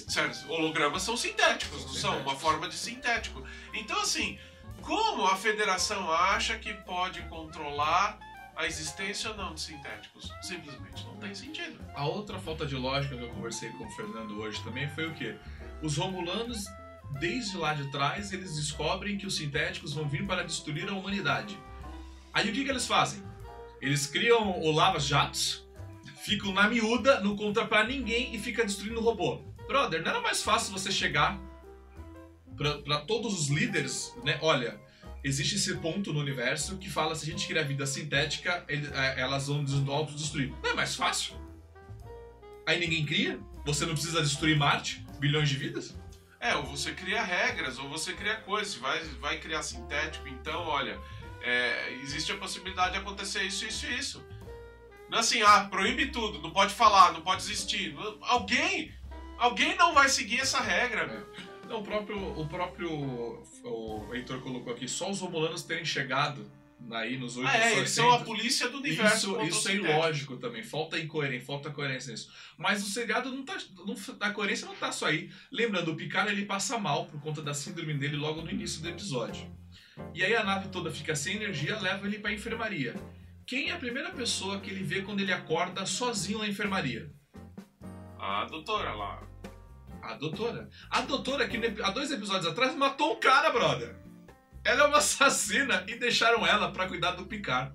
Sério, hologramas são sintéticos, São não são? Uma sintéticos. forma de sintético. Então, assim, como a federação acha que pode controlar a existência ou não de sintéticos? Simplesmente não tem sentido. A outra falta de lógica que eu conversei com o Fernando hoje também foi o quê? Os Romulanos, desde lá de trás, eles descobrem que os sintéticos vão vir para destruir a humanidade. Aí o que, que eles fazem? Eles criam o Lava Jatos, ficam na miúda, não conta pra ninguém e fica destruindo o robô. Brother, não era mais fácil você chegar pra todos os líderes, né? Olha, existe esse ponto no universo que fala se a gente criar vida sintética, ele- é, elas vão des- autodestruir. Não é mais fácil? Aí ninguém cria? Você não precisa destruir Marte? Bilhões de vidas? É, ou você cria regras, ou você cria coisas. Vai, vai criar sintético, então, olha, é, existe a possibilidade de acontecer isso, isso e isso. Não é assim, ah, proíbe tudo, não pode falar, não pode existir. Alguém, alguém não vai seguir essa regra, meu. Não, o próprio, o próprio o Heitor colocou aqui, só os romulanos terem chegado aí nos oito Ah, é, eles são a polícia do universo. Isso, isso é ilógico também, falta incoerência, falta coerência nisso. Mas o seriado não tá. Não, a coerência não tá só aí. Lembrando, o Picard ele passa mal por conta da síndrome dele logo no início do episódio. E aí a nave toda fica sem energia, leva ele pra enfermaria. Quem é a primeira pessoa que ele vê quando ele acorda sozinho na enfermaria? A doutora lá. A doutora. A doutora, que há dois episódios atrás, matou um cara, brother. Ela é uma assassina e deixaram ela pra cuidar do Picard.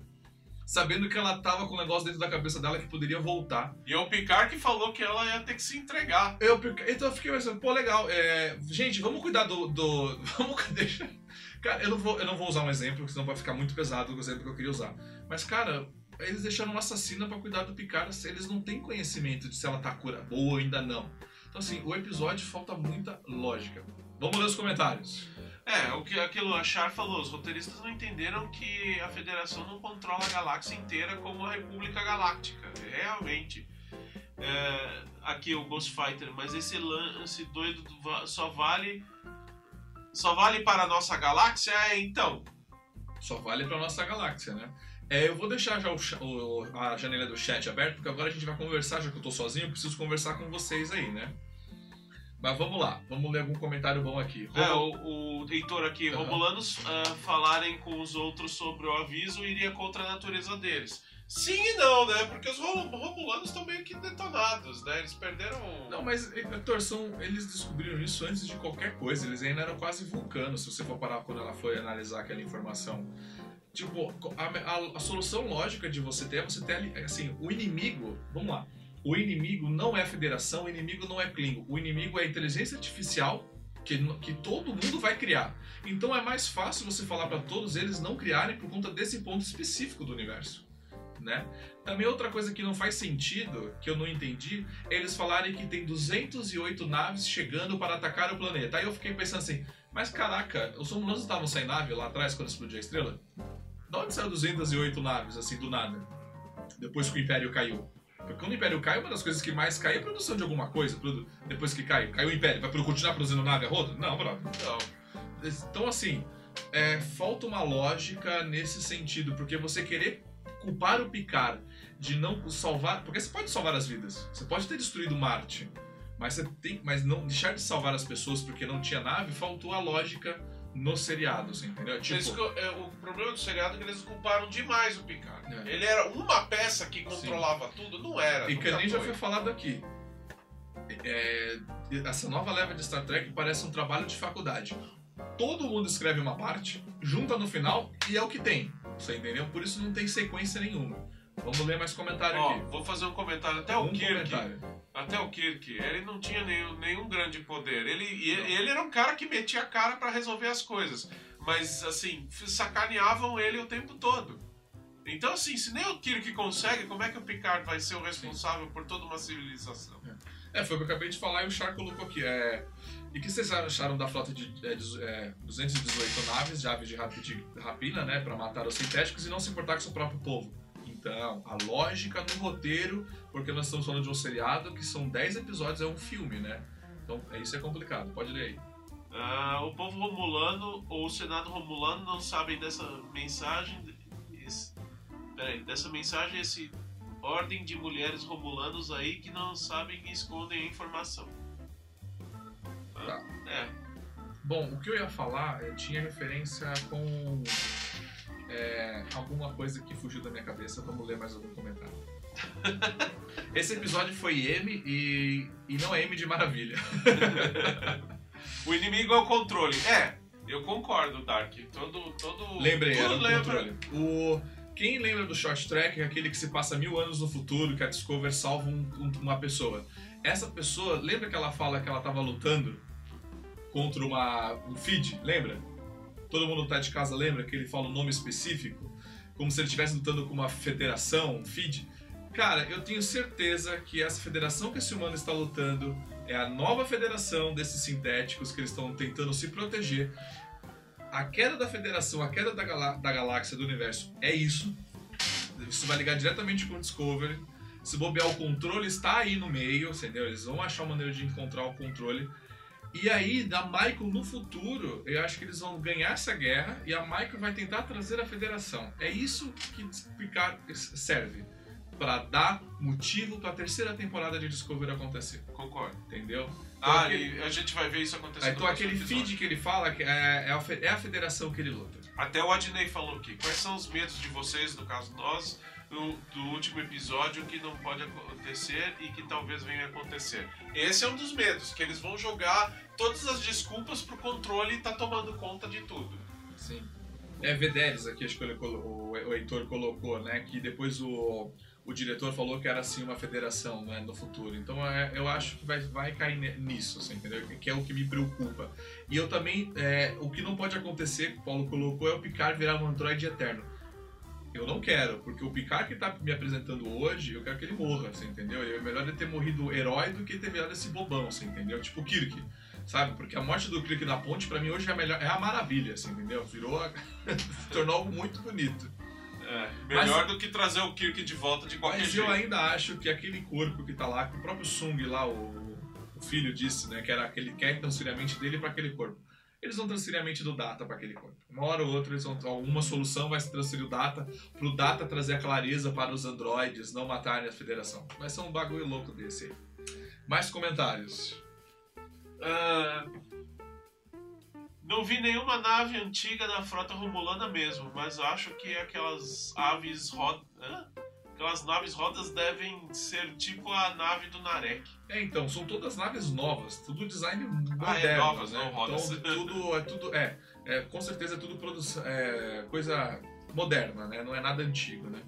Sabendo que ela tava com um negócio dentro da cabeça dela que poderia voltar. E é o Picard que falou que ela ia ter que se entregar. Eu, então eu fiquei pensando, pô, legal. é, gente, vamos cuidar do. do vamos deixar. Cara, eu não, vou, eu não vou usar um exemplo, senão vai ficar muito pesado o exemplo que eu queria usar. Mas, cara, eles deixaram uma assassina pra cuidar do Picard. Eles não têm conhecimento de se ela tá cura boa ou ainda não. Então, assim, o episódio falta muita lógica. Vamos ler os comentários. É, o que aquilo a Char falou, os roteiristas não entenderam que a Federação não controla a galáxia inteira como a República Galáctica. Realmente. É, aqui o Ghost Fighter, mas esse lance doido só vale. Só vale para a nossa galáxia? É, então. Só vale pra nossa galáxia, né? É, eu vou deixar já o o- a janela do chat aberta, porque agora a gente vai conversar, já que eu tô sozinho, eu preciso conversar com vocês aí, né? Mas vamos lá, vamos ler algum comentário bom aqui. É, o, o Heitor aqui, Aham. Romulanos ah, falarem com os outros sobre o aviso iria contra a natureza deles. Sim e não, né? Porque os Rom- Romulanos estão meio que detonados, né? Eles perderam. Não, mas Heitor, são, eles descobriram isso antes de qualquer coisa. Eles ainda eram quase vulcanos, se você for parar quando ela foi analisar aquela informação. Tipo, a, a- a solução lógica de você ter é você ter assim, o inimigo. Vamos lá. O inimigo não é a federação, o inimigo não é Klingon. O inimigo é a inteligência artificial que, que todo mundo vai criar. Então é mais fácil você falar para todos eles não criarem por conta desse ponto específico do universo. Né? Também outra coisa que não faz sentido, que eu não entendi, é eles falarem que tem 208 naves chegando para atacar o planeta. Aí eu fiquei pensando assim, mas caraca, os romulanos estavam sem nave lá atrás quando explodiu a estrela? De onde saiu 208 naves, assim, do nada? Depois que o Império caiu. Porque quando o Império cai, uma das coisas que mais cai é a produção de alguma coisa. Depois que cai, caiu o Império, vai continuar produzindo nave a roda? Não, brother. Não. Então, assim, é, falta uma lógica nesse sentido, porque você querer culpar o Picard de não salvar. Porque você pode salvar as vidas, você pode ter destruído Marte, mas você tem. Mas não deixar de salvar as pessoas porque não tinha nave, faltou a lógica nos seriados, entendeu? Tipo, é, o problema do seriado é que eles culparam demais o Picard. É. Ele era uma peça que controlava tudo, não era. E que nem já foi. foi falado aqui. É, essa nova leva de Star Trek parece um trabalho de faculdade. Todo mundo escreve uma parte, junta no final e é o que tem. Você entendeu? Por isso não tem sequência nenhuma. Vamos ler mais comentário Ó, aqui. vou fazer um comentário. Até o um Kirk, comentário. até o Kirk, ele não tinha nenhum, nenhum grande poder. Ele, ele, ele era um cara que metia a cara pra resolver as coisas. Mas, assim, sacaneavam ele o tempo todo. Então, assim, se nem o Kirk consegue, como é que o Picard vai ser o responsável por toda uma civilização? É, foi o que eu acabei de falar e o Char colocou aqui. É... E o que vocês acharam da frota de é, dezo- é, 218 naves, de aves de, rapi- de rapina, né, pra matar os sintéticos e não se importar com seu próprio povo? Então, a lógica no roteiro, porque nós estamos falando de um seriado que são 10 episódios, é um filme, né? Então, é- isso é complicado. Pode ler aí. Ah, o povo romulano ou o Senado romulano não sabem dessa mensagem. Esse, peraí, dessa mensagem, esse ordem de mulheres romulanos aí que não sabem e escondem a informação. Ah, Tá. É, Bom, o que eu ia falar eh, tinha referência com é, alguma coisa que fugiu da minha cabeça. Vamos ler mais algum comentário. Esse episódio foi M e, e não é M de maravilha. o inimigo é o controle. É, eu concordo, Dark. Todo. todo Lembrei, tudo era o lembra. controle. O, quem lembra do Short Track é aquele que se passa mil anos no futuro, que a Discover salva um- um- uma pessoa. Essa pessoa, lembra que ela fala que ela tava lutando contra uma, um feed? Lembra? Todo mundo tá de casa lembra que ele fala um nome específico? Como se ele estivesse lutando com uma federação, um feed? Cara, eu tenho certeza que essa federação que esse humano está lutando é a nova federação desses sintéticos que eles estão tentando se proteger a queda da federação, a queda da, galá- da galáxia, do universo, é isso. Isso vai ligar diretamente com o Discovery. Se bobear, o controle está aí no meio, entendeu? Eles vão achar uma maneira de encontrar o controle. E aí, da Michael no futuro, eu acho que eles vão ganhar essa guerra e a Michael vai tentar trazer a federação. É isso que Picard serve. Para dar motivo para a terceira temporada de Discovery acontecer. Concordo. Entendeu? Ah, aquele- e a gente vai ver isso acontecer então aquele próximo episódio. feed que ele fala que é, é a é a federação que ele luta. Até o Adney falou aqui. Quais são os medos de vocês, no caso nós, do, do último episódio que não pode acontecer e que talvez venha a acontecer? Esse é um dos medos, que eles vão jogar todas as desculpas pro controle tá tomando conta de tudo. Sim. É V10 aqui, acho que ele o, o Heitor colocou, né? Que depois o, o diretor falou que era assim uma federação né, no futuro. Então é, eu acho que vai, vai cair nisso, assim, entendeu? Que é o que me preocupa. E eu também, é, o que não pode acontecer, que o Paulo colocou, é o Picard virar um androide eterno. Eu não quero, porque o Picard que tá me apresentando hoje, eu quero que ele morra, assim, entendeu? É melhor ele ter morrido herói do que ter virado esse bobão, assim, entendeu? Tipo o Kirk, sabe? Porque a morte do Kirk na ponte, pra mim, hoje é a, melhor, é a maravilha, assim, entendeu? Virou, a... tornou algo muito bonito. É, melhor do que trazer o Kirk de volta de qualquer Mas jeito. eu ainda acho que aquele corpo que tá lá, que o próprio Sung lá, o, o filho disse, né, que era aquele quer transferir a mente dele para aquele corpo. Eles vão transferir a mente do Data para aquele corpo. Uma hora ou outra, eles vão, alguma solução vai se transferir o Data pro Data trazer a clareza para os androides não matarem a Federação. Vai ser um bagulho louco desse aí. Mais comentários. Ah, não vi nenhuma nave antiga da frota romulana mesmo, mas acho que aquelas aves rodas. Aquelas naves rodas devem ser tipo a nave do Narek. É, então, são todas naves novas, tudo design moderno, Ah, é, novas, né? não rodas. Então, tudo, é tudo, é, é, com certeza é tudo é, coisa moderna, né? Não é nada antigo, né?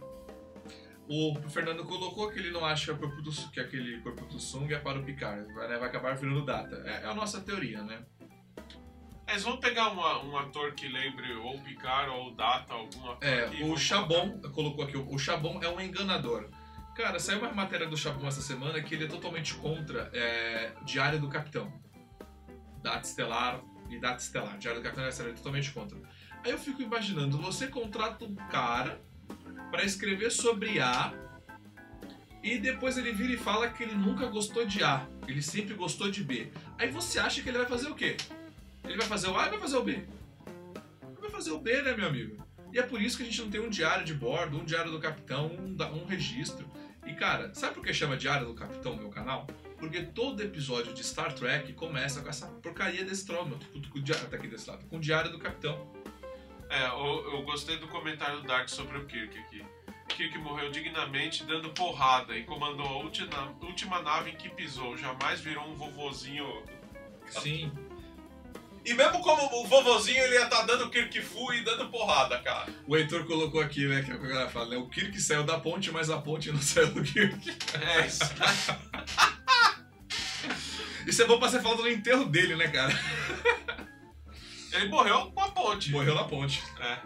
O Fernando colocou que ele não acha que, do, que aquele corpo do Sung é para o Picard, vai, né, vai acabar virando data. É, é a nossa teoria, né? Eles vão pegar uma- um ator que lembre ou Picard ou Data, algum ator É, o Chabon colocou aqui, o Chabon é um enganador. Cara, saiu uma matéria do Chabon essa semana que ele é totalmente contra é, Diário do Capitão. Data Estelar e Data Estelar. Diário do Capitão ele é totalmente contra. Aí eu fico imaginando, você contrata um cara pra escrever sobre A e depois ele vira e fala que ele nunca gostou de A, ele sempre gostou de B. Aí você acha que ele vai fazer o quê? Ele vai fazer o A e vai fazer o B? Ele vai fazer o B, né, meu amigo? E é por isso que a gente não tem um diário de bordo, um diário do capitão, um, da- um registro. E cara, sabe por que chama Diário do Capitão meu canal? Porque todo episódio de Star Trek começa com essa porcaria desse tipo, com o diário, tá aqui desse lado, com o Diário do Capitão. É, eu, eu gostei do comentário do Dark sobre o Kirk aqui. Kirk morreu dignamente dando porrada e comandou a última, última nave em que pisou. Jamais virou um vovozinho. Sim. E mesmo como o vovozinho, ele ia estar dando Kirk Fu e dando porrada, cara. O Heitor colocou aqui, né, que é o que a galera fala, né? O Kirk saiu da ponte, mas a ponte não saiu do Kirk. É isso. Isso é bom pra ser falado no enterro dele, né, cara? Ele morreu com a ponte. Morreu na ponte. É.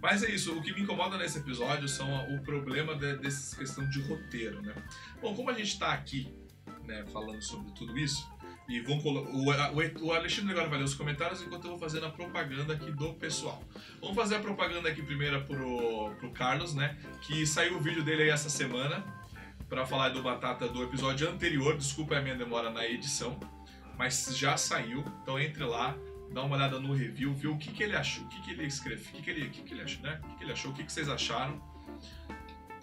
Mas é isso, o que me incomoda nesse episódio são o problema de, dessa questão de roteiro, né? Bom, como a gente tá aqui, né, falando sobre tudo isso, E vão o, o, Alexandre agora vai ler os comentários enquanto eu vou fazendo a propaganda aqui do pessoal. Vamos fazer a propaganda aqui primeiro pro, pro Carlos, né? Que saiu o vídeo dele aí essa semana para falar do Batata do episódio anterior. Desculpa a minha demora na edição, mas já saiu. Então entre lá, dá uma olhada no review, vê o que, que ele achou, o que, que ele escreve, o que, que, ele, o que, que ele achou, né? O que, que ele achou, o que, que vocês acharam.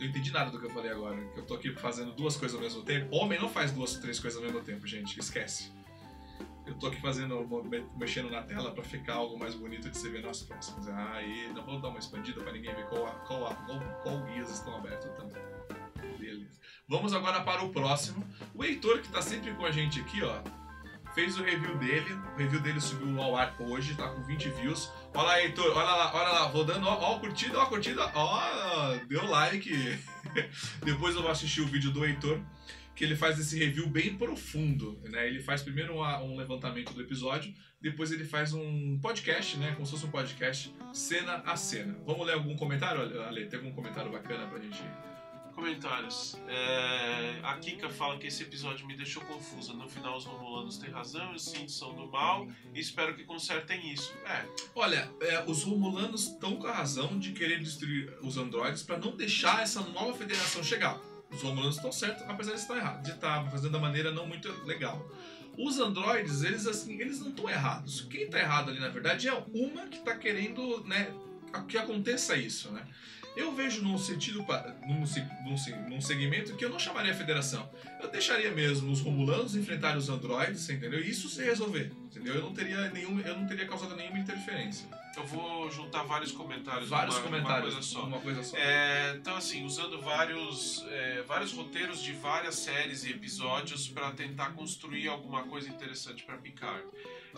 Eu entendi nada do que eu falei agora, que eu tô aqui fazendo duas coisas ao mesmo tempo. Homem não faz duas, três coisas ao mesmo tempo, gente, esquece. Eu tô aqui fazendo, me- mexendo na tela pra ficar algo mais bonito de você ver nas próximas. Ah, e não vou dar uma expandida pra ninguém ver qual, qual, qual, qual guias estão abertos também. Beleza. Vamos agora para o próximo. O Heitor, que tá sempre com a gente aqui, ó, fez o review dele. O review dele subiu ao ar hoje, tá com 20 views. Olha lá, Heitor, olha lá, olha lá, rodando, ó, ó, curtida, ó, curtida, ó, deu like. Depois eu vou assistir o vídeo do Heitor, que ele faz esse review bem profundo, né? Ele faz primeiro uma- um levantamento do episódio, depois ele faz um podcast, né? Como se fosse um podcast, cena a cena. Vamos ler algum comentário, Ale? Tem algum comentário bacana pra gente? Comentários. É, a Kika fala que esse episódio me deixou confusa. No final, os Romulanos têm razão, os Cinti são do mal e espero que consertem isso. É, Olha, é, os Romulanos estão com a razão de querer destruir os androides para não deixar essa nova federação chegar. Os Romulanos estão certos, apesar de estar errado, de estar fazendo da maneira não muito legal. Os androides, eles assim, eles não estão errados. Quem está errado ali, na verdade, é uma que está querendo, né, que aconteça isso, né? Eu vejo num sentido, num, num, num segmento que eu não chamaria federação. Eu deixaria mesmo os Romulanos enfrentarem os androides, entendeu? E isso se resolver, entendeu? Eu não teria nenhum, eu não teria causado nenhuma interferência. eu vou juntar vários comentários Vários numa, comentários, Uma coisa só. uma coisa só. É, então, assim, usando vários, é, vários roteiros de várias séries e episódios para tentar construir alguma coisa interessante para Picard.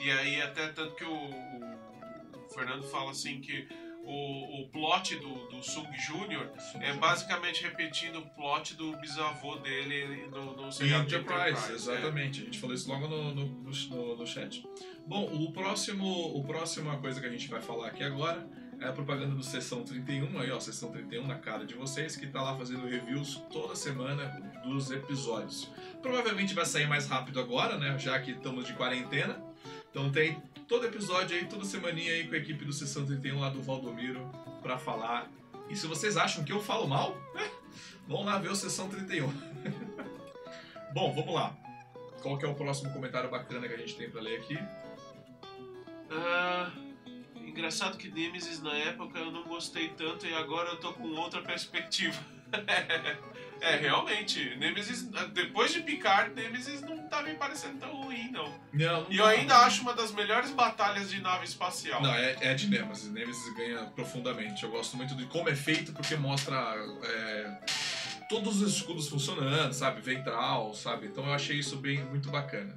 E aí, até tanto que o- o Fernando fala assim que o, o plot do, do Sung Jr. é basicamente repetindo o plot do bisavô dele no, no seriado de Enterprise, é. exatamente. A gente falou isso logo no, no, no, no chat. Bom, o próximo, o próxima coisa que a gente vai falar aqui agora é a propaganda do Sessão 31, aí ó, Sessão 31 na cara de vocês, que tá lá fazendo reviews toda semana dos episódios. Provavelmente vai sair mais rápido agora, né, já que estamos de quarentena. Então tem todo episódio aí, toda semaninha aí com a equipe do Sessão 31 lá do Valdomiro pra falar. E se vocês acham que eu falo mal, né, vão lá ver o Sessão 31. Bom, vamos lá. Qual que é o próximo comentário bacana que a gente tem pra ler aqui? Ah, engraçado que Nemesis na época eu não gostei tanto e agora eu tô com outra perspectiva. é, realmente, Nemesis, depois de Picard, Nemesis não tá me parecendo tão ruim, não. Não, E eu ainda acho uma das melhores batalhas de nave espacial. Não, é, é de Nemesis. Nemesis ganha profundamente. Eu gosto muito de como é feito, porque mostra é, todos os escudos funcionando, sabe? Ventral, sabe? Então eu achei isso bem muito bacana.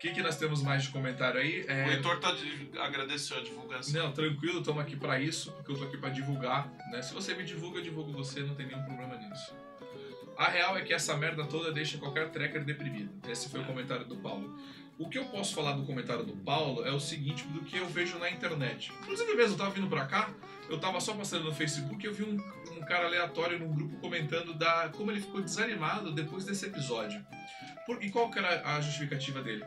O que, que nós temos mais de comentário aí? É, O Heitor tá de... agradeceu a divulgação. Não, tranquilo, estamos aqui pra isso, porque eu tô aqui pra divulgar, né? Se você me divulga, eu divulgo você, não tem nenhum problema nisso. A real é que essa merda toda deixa qualquer tracker deprimido. Esse foi o comentário do Paulo. O que eu posso falar do comentário do Paulo é o seguinte, do que eu vejo na internet. Inclusive mesmo, eu tava vindo pra cá, eu tava só passando no Facebook e eu vi um, um cara aleatório num grupo comentando da como ele ficou desanimado depois desse episódio. Por, e qual que era a justificativa dele?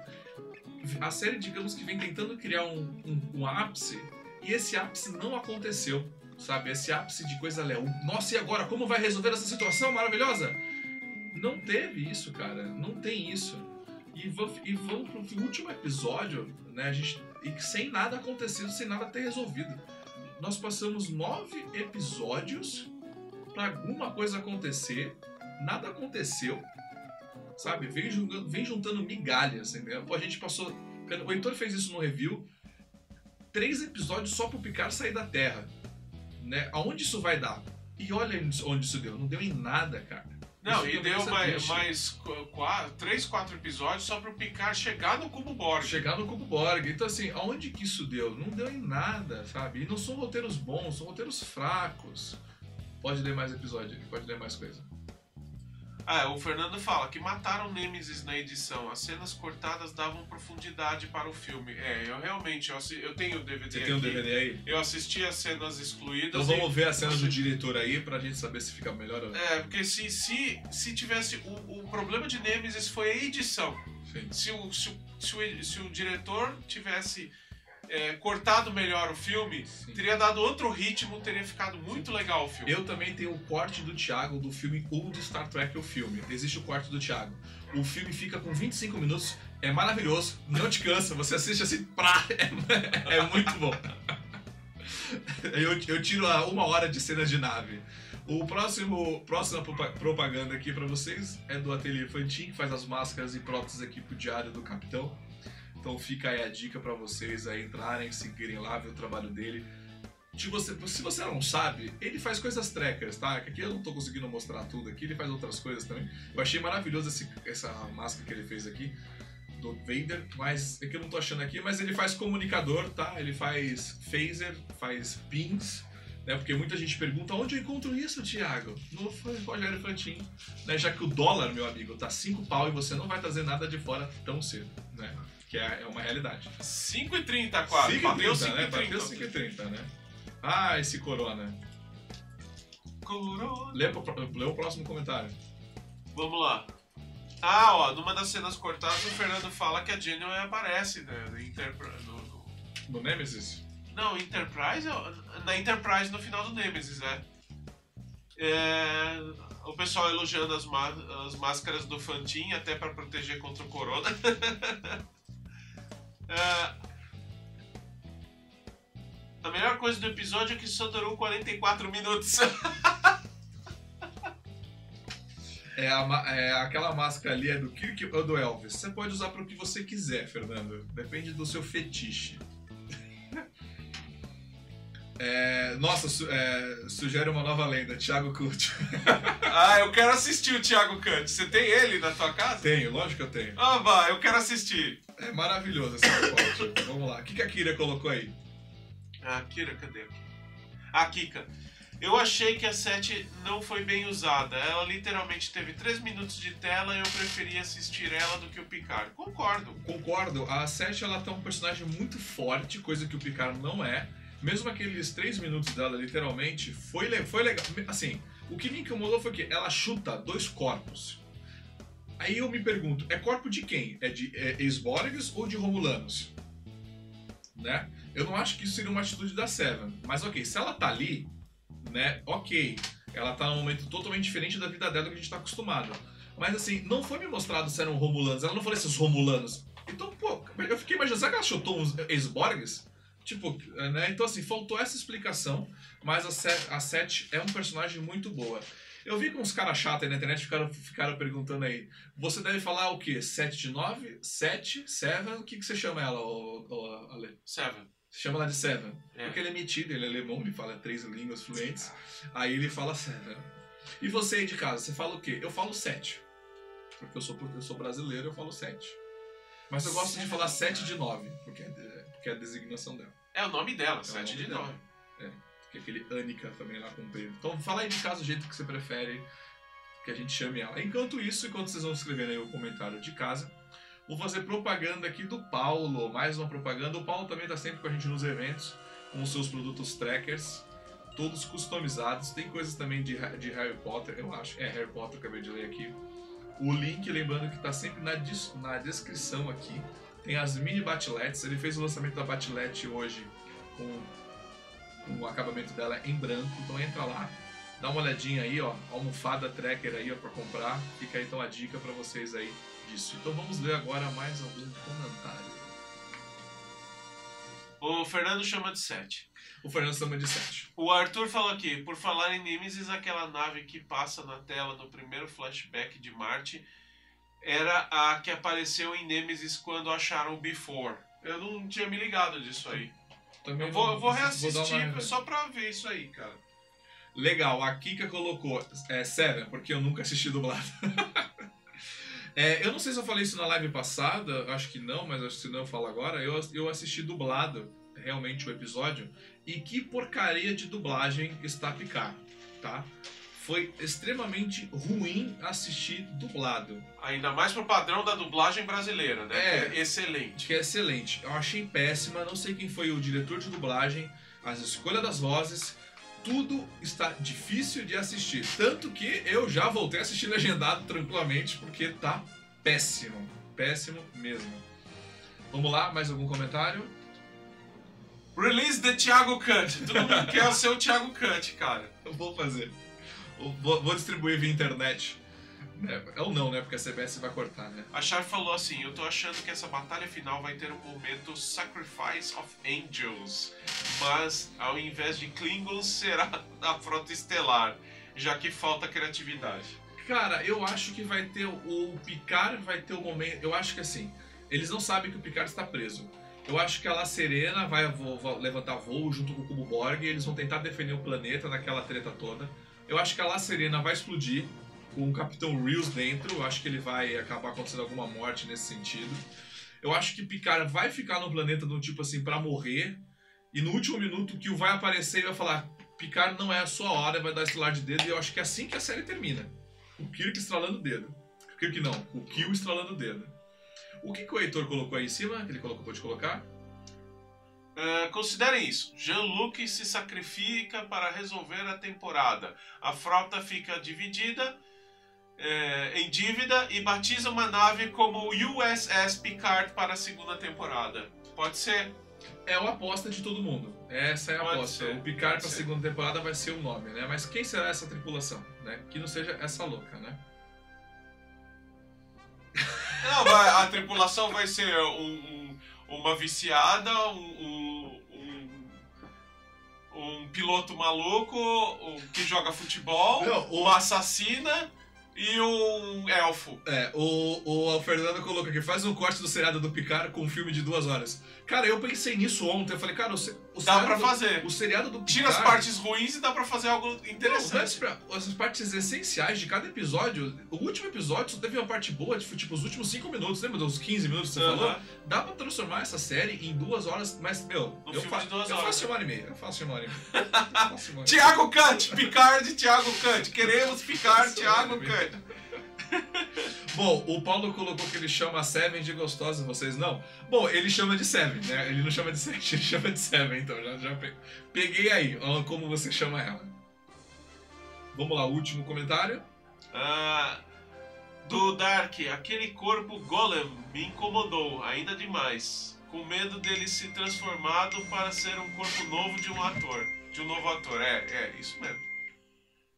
A série, digamos que vem tentando criar um, um, um ápice e esse ápice não aconteceu, sabe? Esse ápice de coisa léu. Nossa, e agora? Como vai resolver essa situação maravilhosa? Não teve isso, cara. Não tem isso. E, e vamos pro último episódio, né? A gente, e sem nada acontecendo, sem nada ter resolvido. Nós passamos nove episódios pra alguma coisa acontecer, nada aconteceu, sabe? Vem juntando, vem juntando migalhas, entendeu? Pô, a gente passou. O Heitor fez isso no review. Três episódios só pro Picard sair da Terra. Né? Aonde isso vai dar? E olha onde isso deu. Não deu em nada, cara. Não, Isso e deu é mais, mais qu- quatro, três, quatro episódios só pro Picard chegar no Cubo Borg. Chegar no Cubo Borg. Então, assim, aonde que isso deu? Não deu em nada, sabe? E não são roteiros bons, são roteiros fracos. Pode ler mais episódio, pode ler mais coisa. Ah, o Fernando fala que mataram Nemesis na edição. As cenas cortadas davam profundidade para o filme. É, eu realmente, eu, assi- eu tenho o DVD Você tem um aqui. DVD aí? Eu assisti as cenas excluídas. Então vamos ver a cena do diretor aí pra gente saber se fica melhor ou não. É, porque se, se, se tivesse. O, o problema de Nemesis foi a edição. Sim. Se o, se, o, se, o, se o diretor tivesse é, cortado melhor o filme, Sim. teria dado outro ritmo, teria ficado muito legal o filme. Eu também tenho o corte do Thiago do filme ou Star Trek, o filme. Existe o corte do Thiago. O filme fica com 25 minutos, é maravilhoso, não te cansa, você assiste assim, pra, é, é muito bom. Eu, eu tiro a uma hora de cenas de nave. O próximo, próxima propa- propaganda aqui pra vocês é do Ateliê Fantin, que faz as máscaras e próteses aqui pro Diário do Capitão. Então fica aí a dica pra vocês aí entrarem, seguirem lá, ver o trabalho dele. Se você, se você não sabe, ele faz coisas trekkers, tá? Que aqui eu não tô conseguindo mostrar tudo aqui, ele faz outras coisas também. Eu achei maravilhoso esse- essa máscara que ele fez aqui, do Vader, mas é que eu não tô achando aqui, mas ele faz comunicador, tá? Ele faz phaser, faz pins, né? Porque muita gente pergunta onde eu encontro isso, Thiago? No Rogério Fantin, né? Já que o dólar, meu amigo, tá 5 pau e você não vai trazer nada de fora tão cedo, né? Que é, é uma realidade. 5h30 quase. Bateu 5,30, né? 5h30. Bateu 5,30, né? Ah, esse Corona. Corona. Lê, lê o próximo comentário. Vamos lá. Ah, ó, numa das cenas cortadas, o Fernando fala que a Janeway aparece né, no Enterpri- no- no- No Nemesis? Não, Enterprise, na Enterprise no final do Nemesis, né? É, o pessoal elogiando as, as máscaras do Fantin até para proteger contra o corona. É, a melhor coisa do episódio é que só durou 44 minutos. É, a é, aquela máscara ali é do Kirk ou do Elvis. Você pode usar para o que você quiser, Fernando. Depende do seu fetiche. É, nossa, su- é, sugere uma nova lenda, Thiago Kut. ah, eu quero assistir o Thiago Kant. Você tem ele na tua casa? tenho, lógico que eu tenho. Ah, vai, eu quero assistir. É maravilhoso esse pacote. Vamos lá. O que, que a Kira colocou aí? Ah, Kira, cadê aqui? Ah, Kika. Eu achei que a 7 não foi bem usada. Ela literalmente teve 3 minutos de tela e eu preferi assistir ela do que o Picard. Concordo. Concordo, a Seth ela tá um personagem muito forte, coisa que o Picard não é. Mesmo aqueles três minutos dela, literalmente, foi, foi legal. Assim, o que me incomodou foi que ela chuta dois corpos. Aí eu me pergunto, é corpo de quem? É de é, ex-Borgs ou de Romulanos? Né? Eu não acho que isso seria uma atitude da Seven. Mas ok, se ela tá ali, né? Ok. Ela tá num momento totalmente diferente da vida dela que a gente tá acostumado. Mas assim, não foi me mostrado se eram Romulanos. Ela não falou esses Romulanos. Então, pô, eu fiquei imaginando, será que ela chutou uns ex-Borgs? Tipo, né? Então, assim, faltou essa explicação, mas a Seth, a Seth é um personagem muito boa. Eu vi que uns caras chatos aí na internet ficaram, ficaram perguntando aí, você deve falar o quê? 7 de 9? 7? 7? O que, que você chama ela, ô, ô, Ale? Seven. Você chama ela de Seven. É. Porque ele é metido, ele é alemão, ele fala três línguas fluentes. Aí ele fala Seven. E você aí de casa, você fala o quê? Eu falo 7. Porque eu sou, eu sou brasileiro, eu falo 7. Mas eu gosto de falar 7 de 9, porque é, porque é a designação dela. É o nome dela, 7 nome de dela. 9. Que é aquele Anica também lá comprido. Então fala aí de casa o jeito que você prefere que a gente chame ela. Enquanto isso, enquanto vocês vão escrevendo aí o comentário de casa, vou fazer propaganda aqui do Paulo. Mais uma propaganda. O Paulo também tá sempre com a gente nos eventos, com os seus produtos trackers, todos customizados. Tem coisas também de, de Harry Potter, eu acho. É, Harry Potter, acabei de ler aqui. O link, lembrando que tá sempre na, na descrição aqui. Tem as mini batiletes. Ele fez o lançamento da batilete hoje com o acabamento dela em branco. Então entra lá, dá uma olhadinha aí, ó, almofada tracker aí ó, para comprar. Fica aí então a dica para vocês aí disso. Então vamos ler agora mais algum comentário. O Fernando chama de 7. O Fernando chama de 7. O Arthur falou aqui, por falar em Nemesis, aquela nave que passa na tela do primeiro flashback de Marte era a que apareceu em Nemesis quando acharam o Before. Eu não tinha me ligado disso aí. Também Eu vou, eu vou reassistir uma- só pra ver isso aí, cara. Legal, a Kika colocou é, Seven, porque eu nunca assisti dublado. É, eu não sei se eu falei isso na live passada, acho que não, mas acho que se não eu falo agora. Eu, eu assisti dublado, realmente, o episódio, e que porcaria de dublagem está a picar, tá? Foi extremamente ruim assistir dublado. Ainda mais pro padrão da dublagem brasileira, né? É. Que é excelente. que é excelente. Eu achei péssima, não sei quem foi o diretor de dublagem, as escolhas das vozes, tudo está difícil de assistir. Tanto que eu já voltei a assistir legendado tranquilamente, porque tá péssimo. péssimo mesmo. Vamos lá, mais algum comentário? Release the Thiago Cut. Todo mundo quer o seu Thiago Cut, cara. Eu vou fazer. Vou, distribuir via internet. É, ou não, né? Porque a CBS vai cortar, né? A Char falou assim: Eu tô achando que essa batalha final vai ter um momento Sacrifice of Angels, mas ao invés de Klingons será da Frota Estelar, já que falta criatividade. Cara, eu acho que vai ter. O Picard vai ter o momento. Eu acho que assim. Eles não sabem que o Picard está preso. Eu acho que a La Serena vai levantar voo junto com o Cubo Borg e eles vão tentar defender o planeta naquela treta toda. Eu acho que a La Serena vai explodir com o Capitão Reels dentro. Eu acho que ele vai acabar acontecendo alguma morte nesse sentido. Eu acho que Picard vai ficar no planeta do tipo assim pra morrer. E no último minuto o Kill vai aparecer e vai falar: Picard não é a sua hora, vai dar estelar de dedo. E eu acho que é assim que a série termina. O Kirk estralando o dedo. O Kirk não, o Kill estralando o dedo. O que, que o Heitor colocou aí em cima? Que ele colocou, pode colocar? Ah, considerem isso: Jean-Luc se sacrifica para resolver a temporada. A frota fica dividida eh, em dívida e batiza uma nave como USS Picard para a segunda temporada. Pode ser? É a aposta de todo mundo. Essa é a Pode aposta. ser, o Picard para a segunda temporada vai ser o nome, né? Mas quem será essa tripulação, né? Que não seja essa louca, né? Não, vai- a tripulação vai ser um- um- uma viciada, um- um piloto maluco um que joga futebol, Não, o- uma assassina e um elfo. É, o, o Fernando colocou aqui, faz um corte do seriado do Picard com um filme de duas horas. Cara, eu pensei nisso ontem, eu falei, cara, o, se- o Dá pra fazer. O seriado do Picard... Tira as partes ruins e dá pra fazer algo Não, não interessante. pra- as partes essenciais de cada episódio. O último episódio só teve uma parte boa, tipo, tipo, os últimos 5 minutos, lembra dos 15 minutos que você Aham. falou? Dá pra transformar essa série em duas horas, mas, meu, No eu, fa eu horas, faço uma hora e meia. Eu faço uma hora e meia. Tiago Kant, Picard Tiago Kant. Queremos Picard, Tiago Kant. Bom, o Paulo colocou que ele chama Seven de gostosa, vocês não? Bom, ele chama de Seven, né? Ele não chama de Sete, ele chama de Seven, então já, já pe- peguei aí, como você chama ela. Vamos lá, último comentário. Ah, do Dark, aquele corpo golem me incomodou, ainda demais. Com medo dele se transformado para ser um corpo novo de um ator. De um novo ator, é, é, isso mesmo.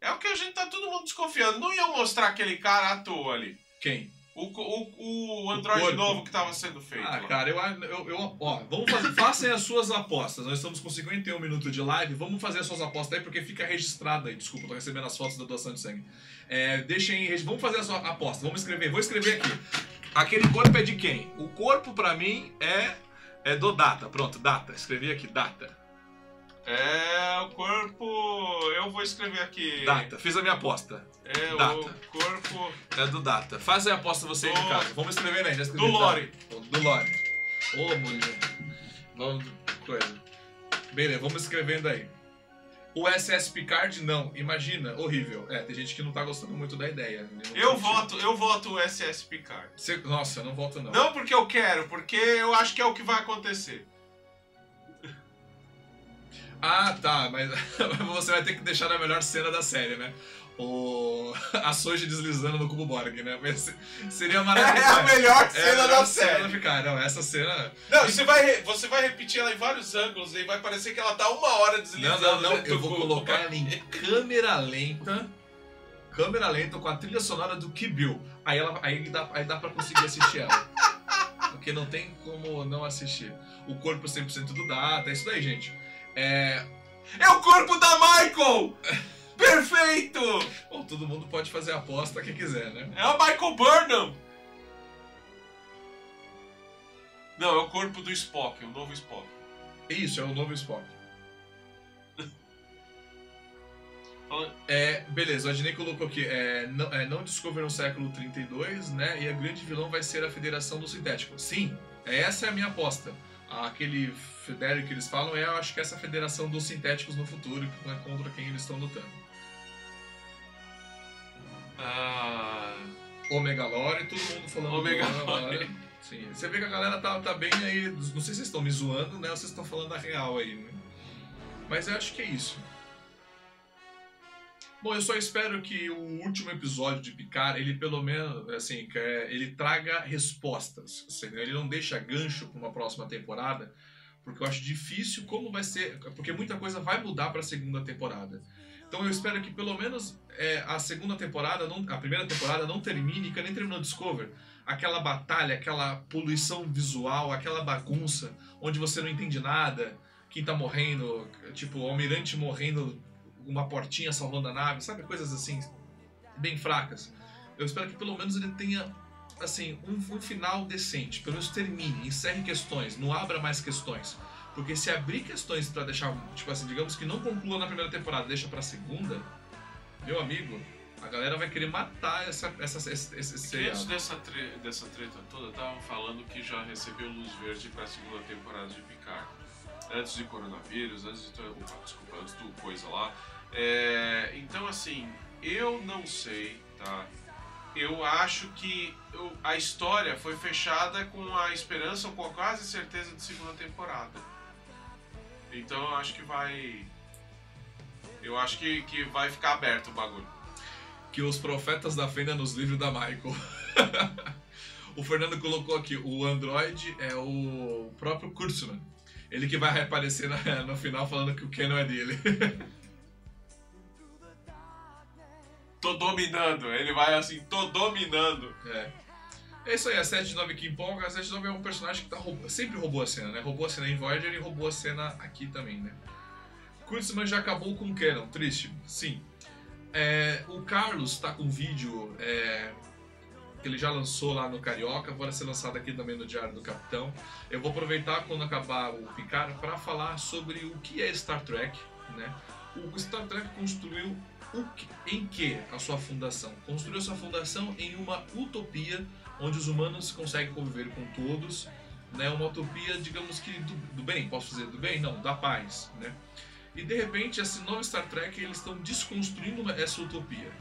É o que a gente tá todo mundo desconfiando. Não iam mostrar aquele cara à toa ali. Quem? O, o, o Android corpo. novo que tava sendo feito. Ah, lá. cara, eu, eu, eu- ó, vamos fazer, façam as suas apostas. Nós estamos com 51 minutos de live, vamos fazer as suas apostas aí, porque fica registrado aí. Desculpa, tô recebendo as fotos da doação de sangue. É, deixem, vamos fazer a sua aposta, vamos escrever, vou escrever aqui. Aquele corpo é de quem? O corpo pra mim é, é do Data, pronto, Data, escrevi aqui, Data. É, o corpo. Eu vou escrever aqui. Data, fiz a minha aposta, É, o Data. corpo. é do Data. Faz aí a aposta você aí de Do- casa, vamos escrever aí, já escrevi. Do Lore. Tá? Do Lore. Ô, mulher. Vamos, coisa. Beleza, vamos escrevendo aí. O SS Picard, não. Imagina, horrível. É, tem gente que não tá gostando muito da ideia. Não Eu curtiu. voto, eu voto o SS Picard. Você- nossa, eu não voto não. Não porque eu quero, porque eu acho que é o que vai acontecer. Ah, tá, mas você vai ter que deixar na melhor cena da série, né? O... A Soji deslizando no cubo Borg, né? Mas seria É maravilhoso. a melhor É cena a da melhor série. cena do Picard. Não, essa cena... Não, você vai, você vai repetir ela em vários ângulos e vai parecer que ela tá uma hora Não, deslizando. não, não. dentro Eu vou colocar ela em câmera lenta. Câmera lenta com a trilha sonora do Kill. Aí, ela, aí, dá, aí dá pra conseguir assistir ela. Porque não tem como não assistir. O corpo 100% do data, é isso daí, gente. É. É o corpo da Michael! Perfeito! Bom, todo mundo pode fazer a aposta que quiser, né? É o Michael Burnham! Não, é o corpo do Spock, o novo Spock. Isso, é o novo Spock. É, beleza, o Adnei colocou aqui, é, não, é, não Discover no século 32, né? E a grande vilão vai ser a Federação do Sintético. Sim, essa é a minha aposta. Aquele Federico que eles falam é, eu acho que essa federação dos sintéticos no futuro, que não é contra quem eles estão lutando. Ah, Omega Lore, todo mundo falando do Omega Omega Lore. Sim, você vê que a galera tá, tá bem aí, não sei se vocês estão me zoando, né? Ou vocês estão falando a real aí, né? Mas eu acho que é isso. Bom, eu só espero que o último episódio de Picard, ele pelo menos, assim, é- ele traga respostas. assim, né? Ele não deixa gancho para uma próxima temporada, porque eu acho difícil como vai ser, porque muita coisa vai mudar para a segunda temporada. Então eu espero que pelo menos é, a segunda temporada, não- a primeira temporada não termine, que nem terminou Discover. Aquela batalha, aquela poluição visual, aquela bagunça, onde você não entende nada, quem tá morrendo, tipo, o almirante morrendo, uma portinha salvando a nave, sabe? Coisas assim, bem fracas. Eu espero que pelo menos ele tenha, assim, um, um final decente. Pelo menos termine, encerre questões, não abra mais questões. Porque se abrir questões pra deixar, tipo assim, digamos que não conclua na primeira temporada, deixa pra segunda, meu amigo, a galera vai querer matar essa, essa, esse, esse seriado. antes dessa, tre- dessa treta toda, estavam falando que já recebeu luz verde pra segunda temporada de Picard. Antes de coronavírus, antes de. Opa, desculpa, antes do coisa lá. É, então, assim, eu não sei, tá? Eu acho que eu- a história foi fechada com a esperança ou com a quase certeza de segunda temporada. Então eu acho que vai. Eu acho que, que vai ficar aberto o bagulho. que os profetas da fenda nos livros da Michael. o Fernando colocou aqui, o Android é o próprio Kurtzman. Ele que vai reaparecer no final falando que o Canon é dele. Tô dominando, ele vai assim, tô dominando. É. É isso aí, a 79 que empolga. A 79 é um personagem que tá roub- sempre roubou a cena, né? Roubou a cena em Voyager e roubou a cena aqui também, né? Kurtzman já acabou com o Canon, triste, sim. É, o Carlos tá com um vídeo é, que ele já lançou lá no Carioca, vai ser lançado aqui também no Diário do Capitão. Eu vou aproveitar quando acabar o Picard para falar sobre o que é Star Trek, né? O Star Trek construiu que- em que a sua fundação? Construiu sua fundação em uma utopia onde os humanos conseguem conviver com todos, né? Uma utopia, digamos que do, do bem, posso dizer do bem? Não, da paz, né? E de repente, esse novo Star Trek, eles estão desconstruindo essa utopia.